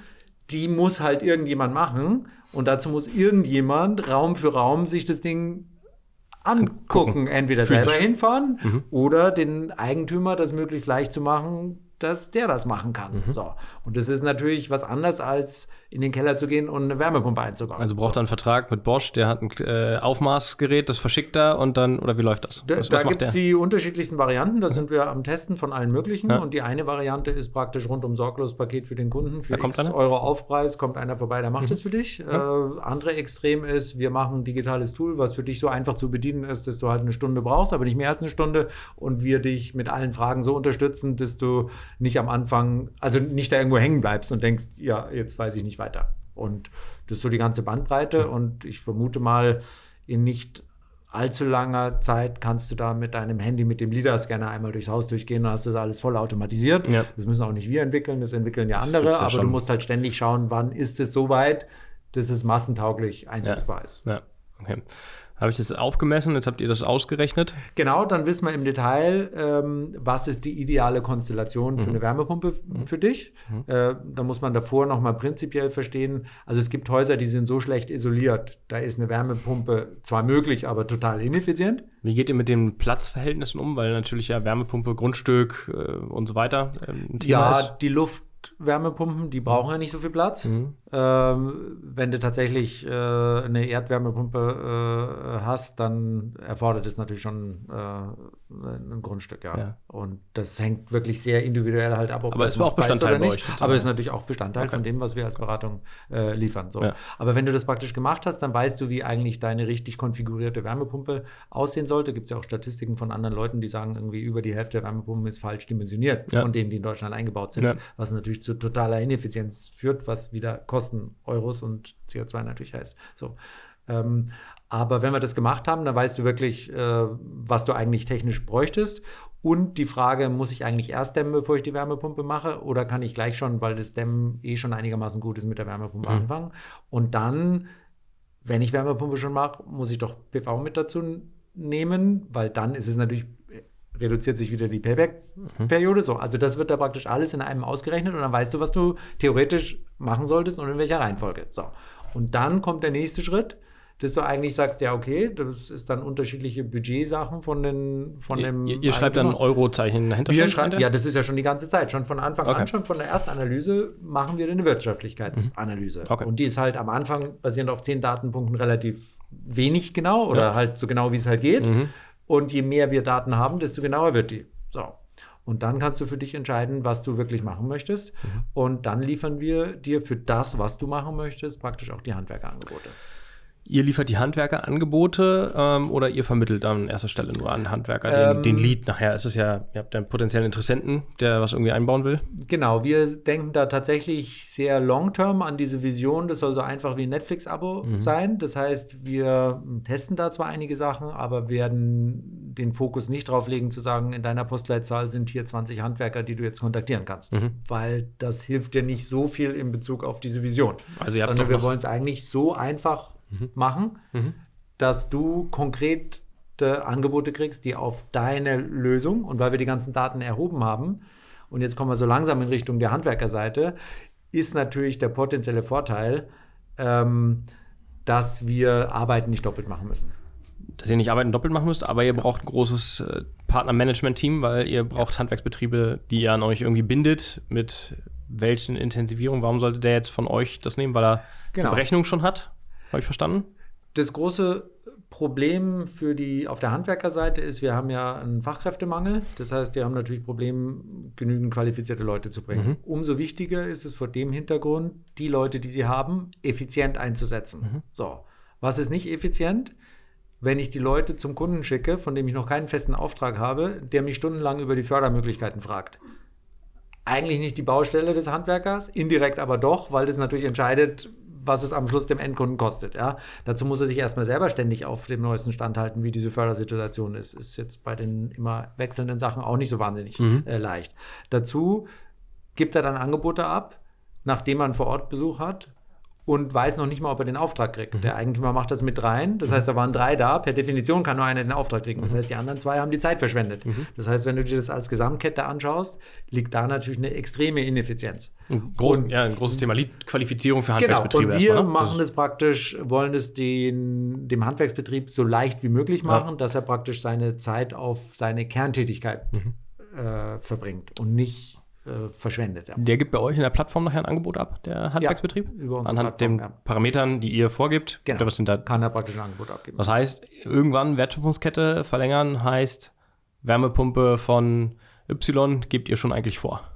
die muss halt irgendjemand machen und dazu muss irgendjemand Raum für Raum sich das Ding angucken. Entweder Physisch. selber hinfahren mhm. oder den Eigentümer das möglichst leicht zu machen, dass der das machen kann. Mhm. So. Und das ist natürlich was anderes, als in den Keller zu gehen und eine Wärmepumpe einzubauen. Also braucht er einen Vertrag mit Bosch, der hat ein äh, Aufmaßgerät, das verschickt er und dann, oder wie läuft das? Da, da gibt es die unterschiedlichsten Varianten, da mhm. sind wir am Testen von allen möglichen. Ja. Und die eine Variante ist praktisch rundum sorglos Paket für den Kunden. Für X einer? Euro Aufpreis kommt einer vorbei, der macht mhm. das für dich. Ja. Äh, andere Extrem ist, wir machen ein digitales Tool, was für dich so einfach zu bedienen ist, dass du halt eine Stunde brauchst, aber nicht mehr als eine Stunde. Und wir dich mit allen Fragen so unterstützen, dass du nicht am Anfang, also nicht da irgendwo hängen bleibst und denkst, ja, jetzt weiß ich nicht weiter. Und das ist so die ganze Bandbreite. Und ich vermute mal, in nicht allzu langer Zeit kannst du da mit deinem Handy, mit dem LIDAR-Scanner einmal durchs Haus durchgehen und hast das alles voll automatisiert. Ja. Das müssen auch nicht wir entwickeln, das entwickeln ja andere, ja aber schon. du musst halt ständig schauen, wann ist es so weit, dass es massentauglich einsetzbar ja. ist. Ja, okay. Habe ich das aufgemessen? Jetzt habt ihr das ausgerechnet? Genau, dann wissen wir im Detail, ähm, was ist die ideale Konstellation für mhm. eine Wärmepumpe mhm. für dich. Mhm. Äh, da muss man davor nochmal prinzipiell verstehen. Also es gibt Häuser, die sind so schlecht isoliert. Da ist eine Wärmepumpe zwar möglich, aber total ineffizient. Wie geht ihr mit den Platzverhältnissen um? Weil natürlich ja Wärmepumpe, Grundstück äh, und so weiter äh, ein Thema ja, ist. Ja, die Luft Wärmepumpen, die brauchen ja nicht so viel Platz. Mhm. Ähm, wenn du tatsächlich äh, eine Erdwärmepumpe äh, hast, dann erfordert es natürlich schon äh, ein Grundstück, ja. ja. Und das hängt wirklich sehr individuell halt ab, ob Aber es war auch Bestandteil oder nicht. Aber es ist natürlich auch Bestandteil okay. von dem, was wir als Beratung äh, liefern. So. Ja. Aber wenn du das praktisch gemacht hast, dann weißt du, wie eigentlich deine richtig konfigurierte Wärmepumpe aussehen sollte. Gibt es ja auch Statistiken von anderen Leuten, die sagen, irgendwie über die Hälfte der Wärmepumpen ist falsch dimensioniert, ja. von denen, die in Deutschland eingebaut sind, was natürlich zu totaler Ineffizienz führt, was wieder Kosten Euros und CO2 natürlich heißt. So. Ähm, aber wenn wir das gemacht haben, dann weißt du wirklich, äh, was du eigentlich technisch bräuchtest. Und die Frage, muss ich eigentlich erst dämmen, bevor ich die Wärmepumpe mache? Oder kann ich gleich schon, weil das Dämmen eh schon einigermaßen gut ist, mit der Wärmepumpe mhm. anfangen? Und dann, wenn ich Wärmepumpe schon mache, muss ich doch PV mit dazu nehmen, weil dann ist es natürlich, reduziert sich wieder die Payback-Periode. So, also das wird da praktisch alles in einem ausgerechnet und dann weißt du, was du theoretisch machen solltest und in welcher Reihenfolge. So. Und dann kommt der nächste Schritt dass du eigentlich sagst, ja, okay, das ist dann unterschiedliche Budgetsachen von, den, von ihr, dem. Ihr, ihr schreibt dann ein Eurozeichen dahinter? Wir schreiben, ja, das ist ja schon die ganze Zeit. Schon von Anfang okay. an, schon von der Erstanalyse machen wir eine Wirtschaftlichkeitsanalyse. Okay. Und die ist halt am Anfang basierend auf zehn Datenpunkten relativ wenig genau oder ja. halt so genau, wie es halt geht. Mhm. Und je mehr wir Daten haben, desto genauer wird die. So. Und dann kannst du für dich entscheiden, was du wirklich machen möchtest. Mhm. Und dann liefern wir dir für das, was du machen möchtest, praktisch auch die Handwerkerangebote. Ihr liefert die Handwerkerangebote ähm, oder ihr vermittelt an erster Stelle nur an Handwerker den, ähm, den Lead nachher? Ist es ja, ihr habt einen potenziellen Interessenten, der was irgendwie einbauen will? Genau, wir denken da tatsächlich sehr long-term an diese Vision. Das soll so einfach wie ein Netflix-Abo mhm. sein. Das heißt, wir testen da zwar einige Sachen, aber werden den Fokus nicht drauf legen, zu sagen, in deiner Postleitzahl sind hier 20 Handwerker, die du jetzt kontaktieren kannst. Mhm. Weil das hilft dir nicht so viel in Bezug auf diese Vision. Also ihr habt Sondern wir wollen es eigentlich so einfach mhm. machen, mhm. dass du konkrete Angebote kriegst, die auf deine Lösung und weil wir die ganzen Daten erhoben haben, und jetzt kommen wir so langsam in Richtung der Handwerkerseite, ist natürlich der potenzielle Vorteil, ähm, dass wir Arbeiten nicht doppelt machen müssen. Dass ihr nicht Arbeiten doppelt machen müsst, aber ihr braucht ein großes äh, Partnermanagement-Team, weil ihr braucht. Handwerksbetriebe, die ihr an euch irgendwie bindet. Mit welchen Intensivierungen? Warum sollte der jetzt von euch das nehmen? Weil er genau. die Berechnung schon hat? Habe ich verstanden? Das große Problem für die auf der Handwerkerseite ist, wir haben ja einen Fachkräftemangel. Das heißt, wir haben natürlich Probleme, genügend qualifizierte Leute zu bringen. Mhm. Umso wichtiger ist es vor dem Hintergrund, die Leute, die sie haben, effizient einzusetzen. Mhm. So, was ist nicht effizient? Wenn ich die Leute zum Kunden schicke, von dem ich noch keinen festen Auftrag habe, der mich stundenlang über die Fördermöglichkeiten fragt. Eigentlich nicht die Baustelle des Handwerkers, indirekt aber doch, weil das natürlich entscheidet, was es am Schluss dem Endkunden kostet. Ja? Dazu muss er sich erstmal selber ständig auf dem neuesten Stand halten, wie diese Fördersituation ist. Ist jetzt bei den immer wechselnden Sachen auch nicht so wahnsinnig mhm. äh, leicht. Dazu gibt er dann Angebote ab, nachdem man vor Ort Besuch hat und weiß noch nicht mal, ob er den Auftrag kriegt. Mhm. Der Eigentümer macht das mit rein. Das mhm. heißt, da waren drei da. Per Definition kann nur einer den Auftrag kriegen. Das mhm. heißt, die anderen zwei haben die Zeit verschwendet. Mhm. Das heißt, wenn du dir das als Gesamtkette anschaust, liegt da natürlich eine extreme Ineffizienz. Gro und, ja, ein großes Thema Lead-Qualifizierung für Handwerksbetriebe. Genau. Und wir erstmal, ne? machen das praktisch, wollen es den, dem Handwerksbetrieb so leicht wie möglich machen, ja. dass er praktisch seine Zeit auf seine Kerntätigkeit mhm. äh, verbringt und nicht äh, verschwendet. Ja. Der gibt bei euch in der Plattform nachher ein Angebot ab, der Handwerksbetrieb? Ja, über Anhand den. Parametern, die ihr vorgibt? Genau. Was sind da, kann er praktisch ein Angebot abgeben. Das heißt, irgendwann Wertschöpfungskette verlängern heißt, Wärmepumpe von Y gebt ihr schon eigentlich vor?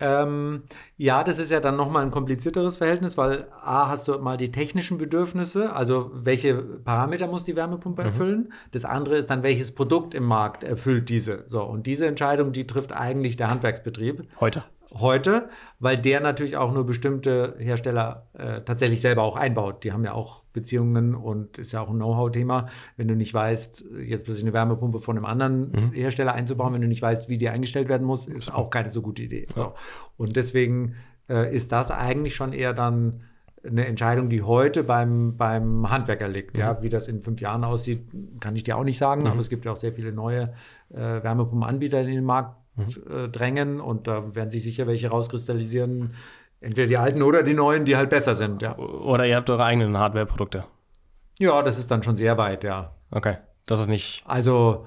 Ähm, ja, das ist ja dann nochmal ein komplizierteres Verhältnis, weil A, hast du mal die technischen Bedürfnisse, also welche Parameter muss die Wärmepumpe mhm. erfüllen. Das andere ist dann, welches Produkt im Markt erfüllt diese. So, und diese Entscheidung, die trifft eigentlich der Handwerksbetrieb. Heute heute, weil der natürlich auch nur bestimmte Hersteller äh, tatsächlich selber auch einbaut. Die haben ja auch Beziehungen und ist ja auch ein Know-how-Thema. Wenn du nicht weißt, jetzt plötzlich eine Wärmepumpe von einem anderen mhm. Hersteller einzubauen, wenn du nicht weißt, wie die eingestellt werden muss, ist auch keine so gute Idee. Ja. So. Und deswegen äh, ist das eigentlich schon eher dann eine Entscheidung, die heute beim, beim Handwerker liegt. Mhm. Ja, wie das in fünf Jahren aussieht, kann ich dir auch nicht sagen, mhm. aber es gibt ja auch sehr viele neue äh, Wärmepumpenanbieter in den Markt mhm. äh, drängen und da werden sich sicher welche rauskristallisieren. Entweder die alten oder die neuen, die halt besser sind, ja. Oder ihr habt eure eigenen Hardware-Produkte. Ja, das ist dann schon sehr weit, ja. Okay. Das ist nicht. Also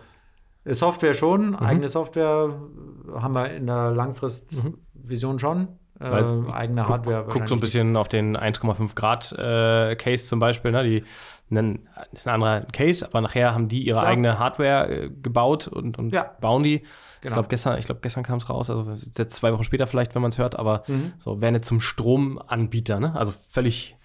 äh, Software schon, mhm. eigene Software haben wir in der Langfristvision schon. Äh, eigene Hardware. Guck, guck so ein bisschen auf den 1,5 Grad äh, Case zum Beispiel. Ne? Die nennen, das ist ein anderer Case, aber nachher haben die ihre ja. eigene Hardware äh, gebaut und, und ja. bauen die. Genau. Ich glaube, gestern, glaub, gestern kam es raus, also jetzt zwei Wochen später vielleicht, wenn man es hört, aber mhm. so werden jetzt zum Stromanbieter, ne? Also völlig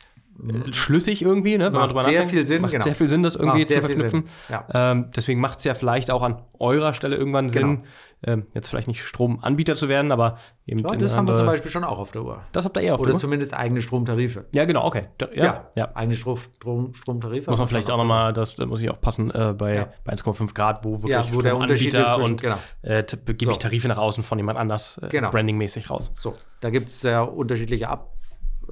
äh, schlüssig irgendwie, ne? wenn macht man sehr nachdenkt. viel Sinn, macht genau. sehr viel Sinn, das irgendwie zu verknüpfen. Ja. Ähm, deswegen macht es ja vielleicht auch an eurer Stelle irgendwann genau. Sinn, ähm, jetzt vielleicht nicht Stromanbieter zu werden, aber eben. Ja, das haben wir zum Beispiel schon auch auf der Uhr. Das habt ihr eher auf Oder der Uhr? zumindest eigene Stromtarife. Ja, genau, okay. Da, ja, ja, ja, eigene Strom, Stromtarife. Muss man vielleicht auch nochmal, das, das muss ich auch passen, äh, bei, ja. bei 1,5 Grad, wo wirklich ja, wo der Unterschied ist zwischen, und genau. äh, gebe so. ich Tarife nach außen von jemand anders, äh, genau. brandingmäßig raus. So, da gibt es ja unterschiedliche Ab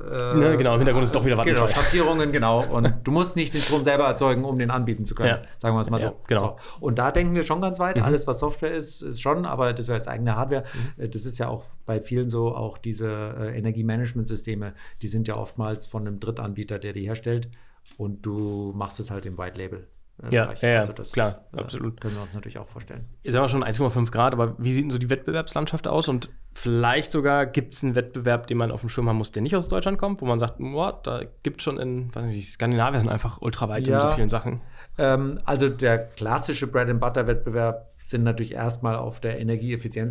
Äh, ja, genau, im Hintergrund ist doch wieder Genau, Vattenfall. Schattierungen, genau. Und du musst nicht den Strom selber erzeugen, um den anbieten zu können. Ja. Sagen wir es mal so. Ja, genau. so. Und da denken wir schon ganz weit. Mhm. Alles, was Software ist, ist schon, aber das ist ja jetzt eigene Hardware. Mhm. Äh, Das ist ja auch bei vielen so, auch diese äh, Energiemanagementsysteme, die sind ja oftmals von einem Drittanbieter, der die herstellt. Und du machst es halt im White Label. Ja, ja, ja, Also das, klar, äh, absolut. Können wir uns natürlich auch vorstellen. Jetzt haben wir schon 1,5 Grad, aber wie sieht denn so die Wettbewerbslandschaft aus? Und vielleicht sogar gibt es einen Wettbewerb, den man auf dem Schirm haben muss, der nicht aus Deutschland kommt, wo man sagt, boah, da gibt es schon in, weiß nicht, sind einfach ultra weit in Ja. so vielen Sachen. Ähm, also der klassische Bread-and-Butter-Wettbewerb sind natürlich erstmal auf der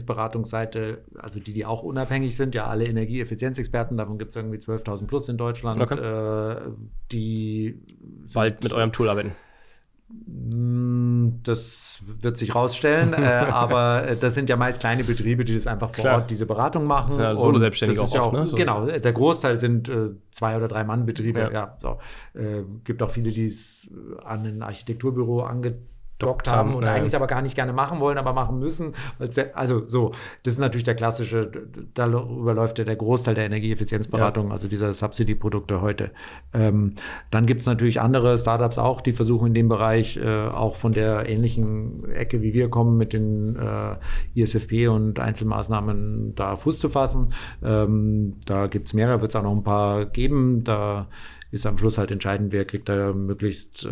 Energieeffizienzberatungsseite, also die, die auch unabhängig sind, ja alle Energieeffizienzexperten, davon gibt es irgendwie 12.000 plus in Deutschland, Okay. äh, die Bald mit eurem Tool arbeiten. Mm, Das wird sich rausstellen, [laughs] äh, aber äh, das sind ja meist kleine Betriebe, die das einfach vor Klar. Ort diese Beratung machen. Das sind ja das ist auch ja oft, ne? So. Genau, äh, der Großteil sind äh, zwei oder drei Mann Betriebe. Ja. Ja. so. Äh, gibt auch viele, die es äh, an ein Architekturbüro angedockt Dockt haben haben, und ja. eigentlich aber gar nicht gerne machen wollen, aber machen müssen. Also so, das ist natürlich der klassische, darüber läuft ja der Großteil der Energieeffizienzberatung, also dieser Subsidy-Produkte heute. Ähm, dann gibt es natürlich andere Startups auch, die versuchen in dem Bereich äh, auch von der ähnlichen Ecke wie wir kommen mit den äh, ISFP und Einzelmaßnahmen da Fuß zu fassen. Ähm, da gibt es mehrere, wird es auch noch ein paar geben. Da ist am Schluss halt entscheidend, wer kriegt da möglichst, äh,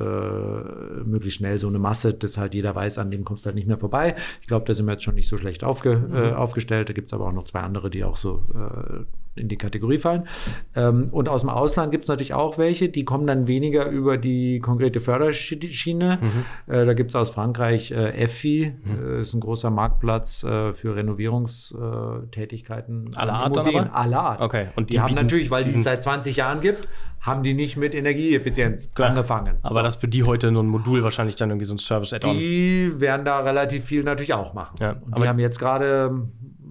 möglichst schnell so eine Masse, dass halt jeder weiß, an dem kommst du halt nicht mehr vorbei. Ich glaube, da sind wir jetzt schon nicht so schlecht aufge, äh, aufgestellt. Da gibt es aber auch noch zwei andere, die auch so äh, in die Kategorie fallen. Ähm, und aus dem Ausland gibt es natürlich auch welche, die kommen dann weniger über die konkrete Förderschiene. Äh, da gibt es aus Frankreich äh, EFI, äh, ist ein großer Marktplatz für Renovierungstätigkeiten. Aller Art dann aber? Aller Art. Okay, und die, die haben natürlich, weil die es seit 20 Jahren gibt, haben die nicht mit Energieeffizienz Klar. angefangen. Aber So. das für die heute nur ein Modul wahrscheinlich dann irgendwie so ein Service-Add-on. die werden da relativ viel natürlich auch machen. Ja, aber- die haben jetzt gerade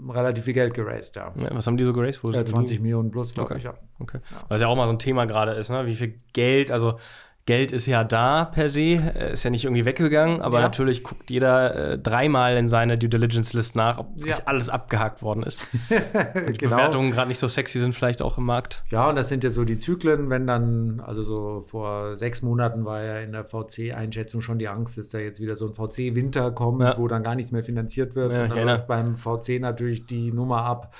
relativ viel Geld geraced, ja. Ja, was haben die so geraced? Wo Äh, ist- 20 Millionen plus, glaube Okay. ich, ja. Okay. Weil es ja auch mal so ein Thema gerade ist, ne? Wie viel Geld, also Geld ist ja da per se, äh, ist ja nicht irgendwie weggegangen, aber Ja. natürlich guckt jeder äh, dreimal in seiner Due Diligence List nach, ob Ja. alles abgehakt worden ist. [laughs] Die Genau. Bewertungen gerade nicht so sexy sind, vielleicht auch im Markt. Ja, und das sind ja so die Zyklen, wenn dann, also so vor sechs Monaten war ja in der VC-Einschätzung schon die Angst, dass da jetzt wieder so ein VC-Winter kommt, Ja. wo dann gar nichts mehr finanziert wird. Und dann läuft beim VC natürlich die Nummer ab.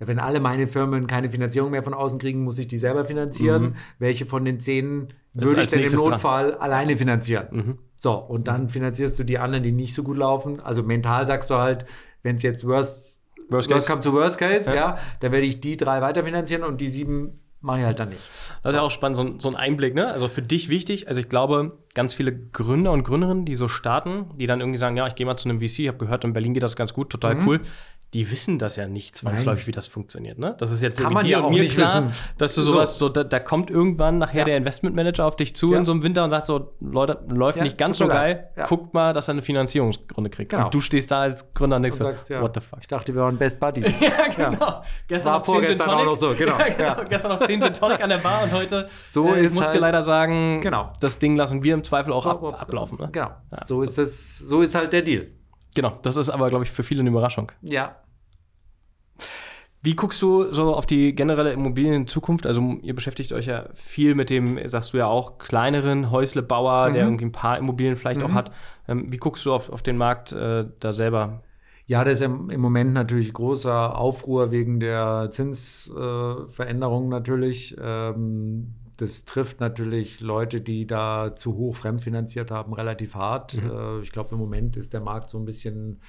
Ja, wenn alle meine Firmen keine Finanzierung mehr von außen kriegen, muss ich die selber finanzieren. Welche von den zehn würde ich denn im nächstes dran. Notfall alleine finanzieren? So, und dann finanzierst du die anderen, die nicht so gut laufen. Also mental sagst du halt, wenn es jetzt worst, Worst worst case. come to worst case, Ja. ja. dann werde ich die drei weiterfinanzieren und die sieben mache ich halt dann nicht. Das ist ja auch spannend, so ein, so ein Einblick, ne? Also für dich wichtig. Also ich glaube, ganz viele Gründer und Gründerinnen, die so starten, die dann irgendwie sagen, ja, ich gehe mal zu einem VC, ich habe gehört, in Berlin geht das ganz gut, total Mhm. cool. Die wissen das ja nicht zwangsläufig, wie das funktioniert, ne? Das ist jetzt Kann man dir ja und auch mir nicht klar, wissen. dass du So. sowas, so, da, da kommt irgendwann nachher Ja. der Investmentmanager auf dich zu Ja. in so einem Winter und sagt so, Leute, läuft Ja, nicht ganz so geil, guckt mal, dass er eine Finanzierungsrunde kriegt. Genau. Und du stehst da als Gründer und denkst Und so, sagst, ja, what the fuck. ich dachte, wir waren Best Buddies. [laughs] Ja, genau. Gestern War noch 10 Gin vorgestern Tonic. auch noch so, genau. [laughs] Genau. Gestern noch 10 Gin Tonic an der Bar und heute So äh, ist muss dir halt- leider sagen, Genau. das Ding lassen wir im Zweifel auch ab, ablaufen. Ne? Genau. Ja. So ist das, so ist halt der Deal. Genau, das ist aber, glaube ich, für viele eine Überraschung. Ja. Wie guckst du so auf die generelle Immobilienzukunft? Also ihr beschäftigt euch ja viel mit dem, sagst du ja auch, kleineren Häuslebauer, der irgendwie ein paar Immobilien vielleicht auch hat. Ähm, wie guckst du auf, auf den Markt äh, da selber? Ja, das ist im, im Moment natürlich großer Aufruhr wegen der Zinsveränderung äh, natürlich. Ähm, das trifft natürlich Leute, die da zu hoch fremdfinanziert haben, relativ hart. Äh, ich glaube, im Moment ist der Markt so ein bisschen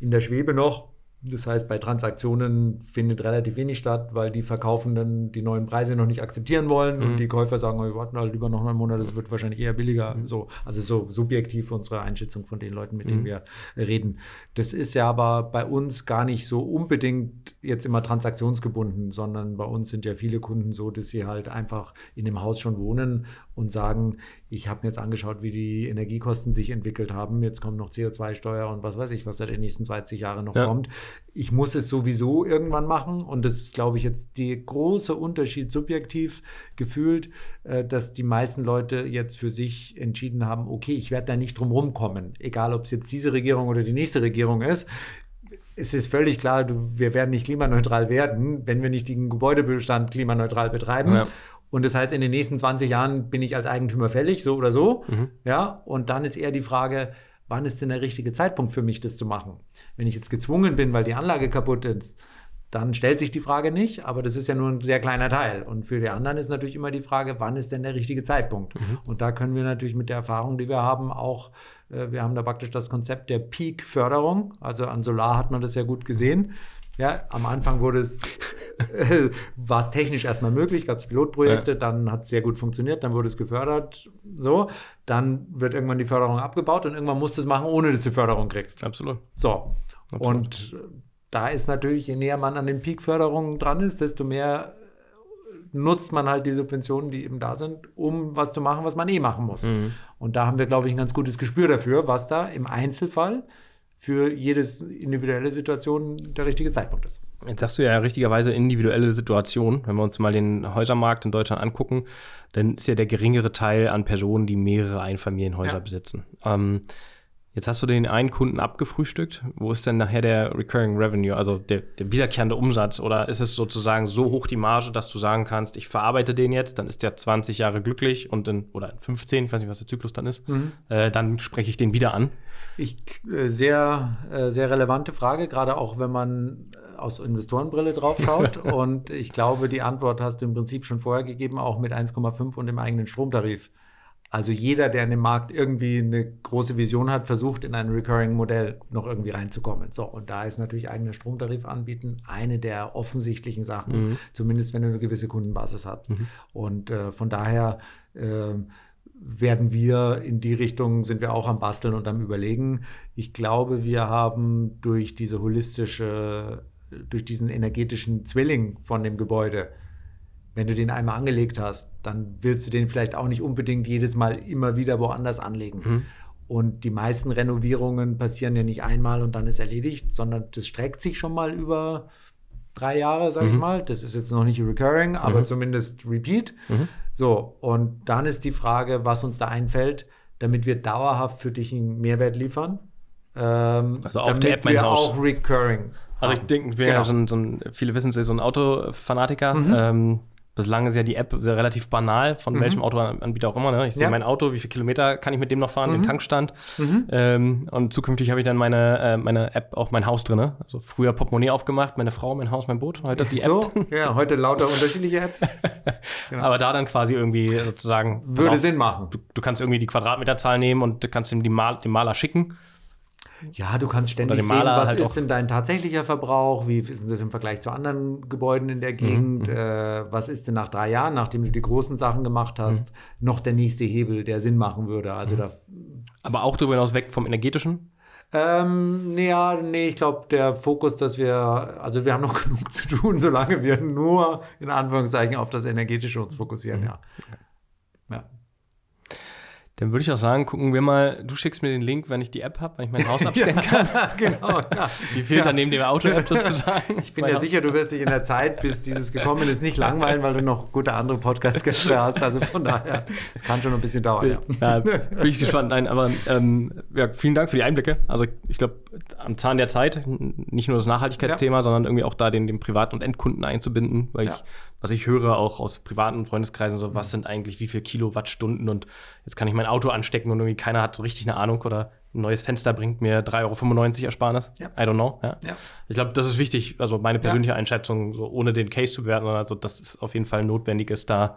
in der Schwebe noch. Das heißt, bei Transaktionen findet relativ wenig statt, weil die Verkaufenden die neuen Preise noch nicht akzeptieren wollen und die Käufer sagen, oh, wir warten halt lieber noch einen Monat, das wird wahrscheinlich eher billiger. So, also so subjektiv unsere Einschätzung von den Leuten, mit denen wir reden. Das ist ja aber bei uns gar nicht so unbedingt jetzt immer transaktionsgebunden, sondern bei uns sind ja viele Kunden so, dass sie halt einfach in dem Haus schon wohnen und sagen, ich habe mir jetzt angeschaut, wie die Energiekosten sich entwickelt haben. Jetzt kommt noch CO2-Steuer und was weiß ich, was da die nächsten 20 Jahre noch Ja. kommt. Ich muss es sowieso irgendwann machen. Und das ist, glaube ich, jetzt der große Unterschied subjektiv gefühlt, äh, dass die meisten Leute jetzt für sich entschieden haben, okay, ich werde da nicht drum rumkommen, egal ob es jetzt diese Regierung oder die nächste Regierung ist es ist völlig klar, wir werden nicht klimaneutral werden, wenn wir nicht den Gebäudebestand klimaneutral betreiben. Ja. Und das heißt, in den nächsten 20 Jahren bin ich als Eigentümer fällig, so oder so. Mhm. Ja, und dann ist eher die Frage, wann ist denn der richtige Zeitpunkt für mich, das zu machen? Wenn ich jetzt gezwungen bin, weil die Anlage kaputt ist, dann stellt sich die Frage nicht, aber das ist ja nur ein sehr kleiner Teil. Und für die anderen ist natürlich immer die Frage, wann ist denn der richtige Zeitpunkt? Mhm. Und da können wir natürlich mit der Erfahrung, die wir haben, auch, äh, wir haben da praktisch das Konzept der Peak-Förderung. Also an Solar hat man das ja gut gesehen. Ja, am Anfang wurde es, äh, war es technisch erstmal möglich, gab es Pilotprojekte, ja. dann hat es sehr gut funktioniert, dann wurde es gefördert, so, dann wird irgendwann die Förderung abgebaut und irgendwann musst du es machen, ohne dass du Förderung kriegst. Absolut. So. Absolut. Und da ist natürlich, je näher man an den Peak-Förderungen dran ist, desto mehr nutzt man halt die Subventionen, die eben da sind, um was zu machen, was man eh machen muss. Mhm. Und da haben wir, glaube ich, ein ganz gutes Gespür dafür, was da im Einzelfall für jede individuelle Situation der richtige Zeitpunkt ist. Jetzt sagst du ja richtigerweise individuelle Situation. Wenn wir uns mal den Häusermarkt in Deutschland angucken, dann ist ja der geringere Teil an Personen, die mehrere Einfamilienhäuser ja. besitzen. Ähm, Jetzt hast du den einen Kunden abgefrühstückt. Wo ist denn nachher der Recurring Revenue, also der, der, wiederkehrende Umsatz? Oder ist es sozusagen so hoch die Marge, dass du sagen kannst, ich verarbeite den jetzt, dann ist der 20 Jahre glücklich und in, oder 15, ich weiß nicht, was der Zyklus dann ist, mhm. äh, dann spreche ich den wieder an? Ich, äh, sehr, äh, sehr relevante Frage, gerade auch wenn man äh, aus Investorenbrille drauf schaut. [laughs] und ich glaube, die Antwort hast du im Prinzip schon vorher gegeben, auch mit 1,5 und dem eigenen Stromtarif. Also jeder, der in dem Markt irgendwie eine große Vision hat, versucht in ein Recurring-Modell noch irgendwie reinzukommen. So, und da ist natürlich eigener Stromtarif anbieten eine der offensichtlichen Sachen, mhm. zumindest wenn du eine gewisse Kundenbasis hast. Mhm. Und äh, von daher äh, werden wir in die Richtung, sind wir auch am Basteln und am Überlegen. Ich glaube, wir haben durch diese holistische, durch diesen energetischen Zwilling von dem Gebäude, wenn du den einmal angelegt hast, dann willst du den vielleicht auch nicht unbedingt jedes Mal immer wieder woanders anlegen. Mhm. Und die meisten Renovierungen passieren ja nicht einmal und dann ist erledigt, sondern das streckt sich schon mal über drei Jahre, sag mhm. ich mal. Das ist jetzt noch nicht recurring, aber mhm. zumindest repeat. Mhm. So, und dann ist die Frage, was uns da einfällt, damit wir dauerhaft für dich einen Mehrwert liefern. Ähm, also auf der App mein wir Haus. auch recurring. Also ich denke, wir genau. ja so ein, so ein, viele wissen es, so ein Autofanatiker. Mhm. Ähm, Bislang ist ja die App relativ banal, von mhm. welchem Autoanbieter auch immer. Ne? Ich sehe ja. mein Auto, wie viele Kilometer kann ich mit dem noch fahren, mhm. den Tankstand. Mhm. Ähm, und zukünftig habe ich dann meine, äh, meine App auch mein Haus drin. Ne? Also früher Portemonnaie aufgemacht, meine Frau, mein Haus, mein Boot. Heute die so? App. [laughs] Ja, heute lauter unterschiedliche Apps. [laughs] genau. Aber da dann quasi irgendwie sozusagen. Würde Sinn machen. Du, du, kannst irgendwie die Quadratmeterzahl nehmen und du kannst ihm die Mal, den Maler schicken. Ja, du kannst ständig sehen, was halt ist denn dein tatsächlicher Verbrauch, wie ist denn das im Vergleich zu anderen Gebäuden in der mhm, Gegend, mhm. äh, was ist denn nach drei Jahren, nachdem du die großen Sachen gemacht hast, mhm. noch der nächste Hebel, der Sinn machen würde. Also mhm. da, Aber auch darüber hinaus weg vom energetischen? Ähm, nee, ja, nee, ich glaube, der Fokus, dass wir, also wir haben noch [laughs] genug zu tun, solange wir nur in Anführungszeichen auf das Energetische uns fokussieren, mhm. ja. Okay. Dann würde ich auch sagen, gucken wir mal, du schickst mir den Link, wenn ich die App habe, wenn ich mein Haus abstellen [laughs] kann. [laughs] genau. Ja. Die fehlt ja. dann neben der Auto-App sozusagen. Ich bin ja sicher, du wirst dich in der Zeit, bis dieses gekommen ist, nicht langweilen, weil du noch gute andere Podcast-Gäste hast. Also von daher, es kann schon ein bisschen dauern. Ja, ja bin ich gespannt. Nein, aber ähm, ja, vielen Dank für die Einblicke. Also ich glaube, am Zahn der Zeit, nicht nur das Nachhaltigkeitsthema, sondern irgendwie auch da den, den Privat- und Endkunden einzubinden, weil ich was ich höre, auch aus privaten Freundeskreisen, so, was mhm. sind eigentlich wie viele Kilowattstunden und jetzt kann ich mein Auto anstecken und irgendwie keiner hat so richtig eine Ahnung oder ein neues Fenster bringt mir 3,95 Euro Ersparnis. Ja. I don't know. Ja. ja. Ich glaube, das ist wichtig, also meine persönliche. Einschätzung, so ohne den Case zu bewerten, also dass es auf jeden Fall notwendig ist, da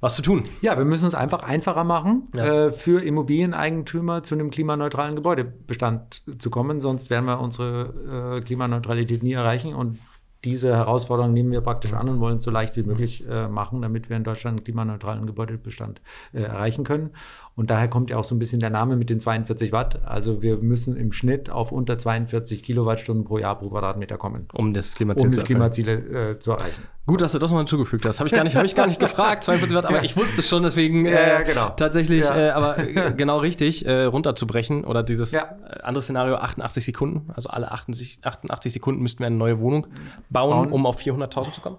was zu tun. Ja, wir müssen es einfach einfacher machen, ja. äh, für Immobilieneigentümer zu einem klimaneutralen Gebäudebestand zu kommen. Sonst werden wir unsere äh, Klimaneutralität nie erreichen. Und diese Herausforderung nehmen wir praktisch an und wollen es so leicht wie möglich äh, machen, damit wir in Deutschland einen klimaneutralen Gebäudebestand äh, erreichen können. Und daher kommt ja auch so ein bisschen der Name mit den 42 Watt. Also wir müssen im Schnitt auf unter 42 Kilowattstunden pro Jahr pro Quadratmeter kommen. Um das Klimaziel, um das Klimaziele äh, zu erreichen. Gut, dass du das mal hinzugefügt hast. Habe ich gar nicht, ich gar nicht gefragt. 42 Watt, aber ich wusste es schon, deswegen ja, ja, äh, genau. tatsächlich, ja. Äh, aber äh, genau richtig runterzubrechen oder dieses andere Szenario 88 Sekunden. Also alle 88, 88 Sekunden müssten wir eine neue Wohnung bauen, bauen. um auf 400.000 zu kommen.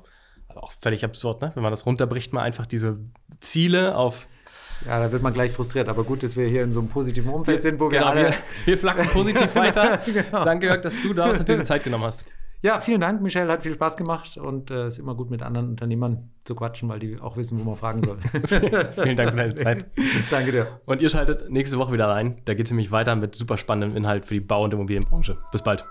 Also auch völlig absurd, ne? Wenn man das runterbricht, mal einfach diese Ziele auf Ja, da wird man gleich frustriert. Aber gut, dass wir hier in so einem positiven Umfeld sind, wo wir genau, alle. Wir, wir flachsen positiv weiter. [laughs] genau. Danke, Jörg, dass du da bist und dir die Zeit genommen hast. Ja, vielen Dank, Michelle. Hat viel Spaß gemacht und es äh, ist immer gut, mit anderen Unternehmern zu quatschen, weil die auch wissen, wo man fragen soll. [laughs] vielen Dank für deine Zeit. [laughs] Danke dir. Und ihr schaltet nächste Woche wieder rein. Da geht es nämlich weiter mit super spannendem Inhalt für die Bau- und Immobilienbranche. Bis bald.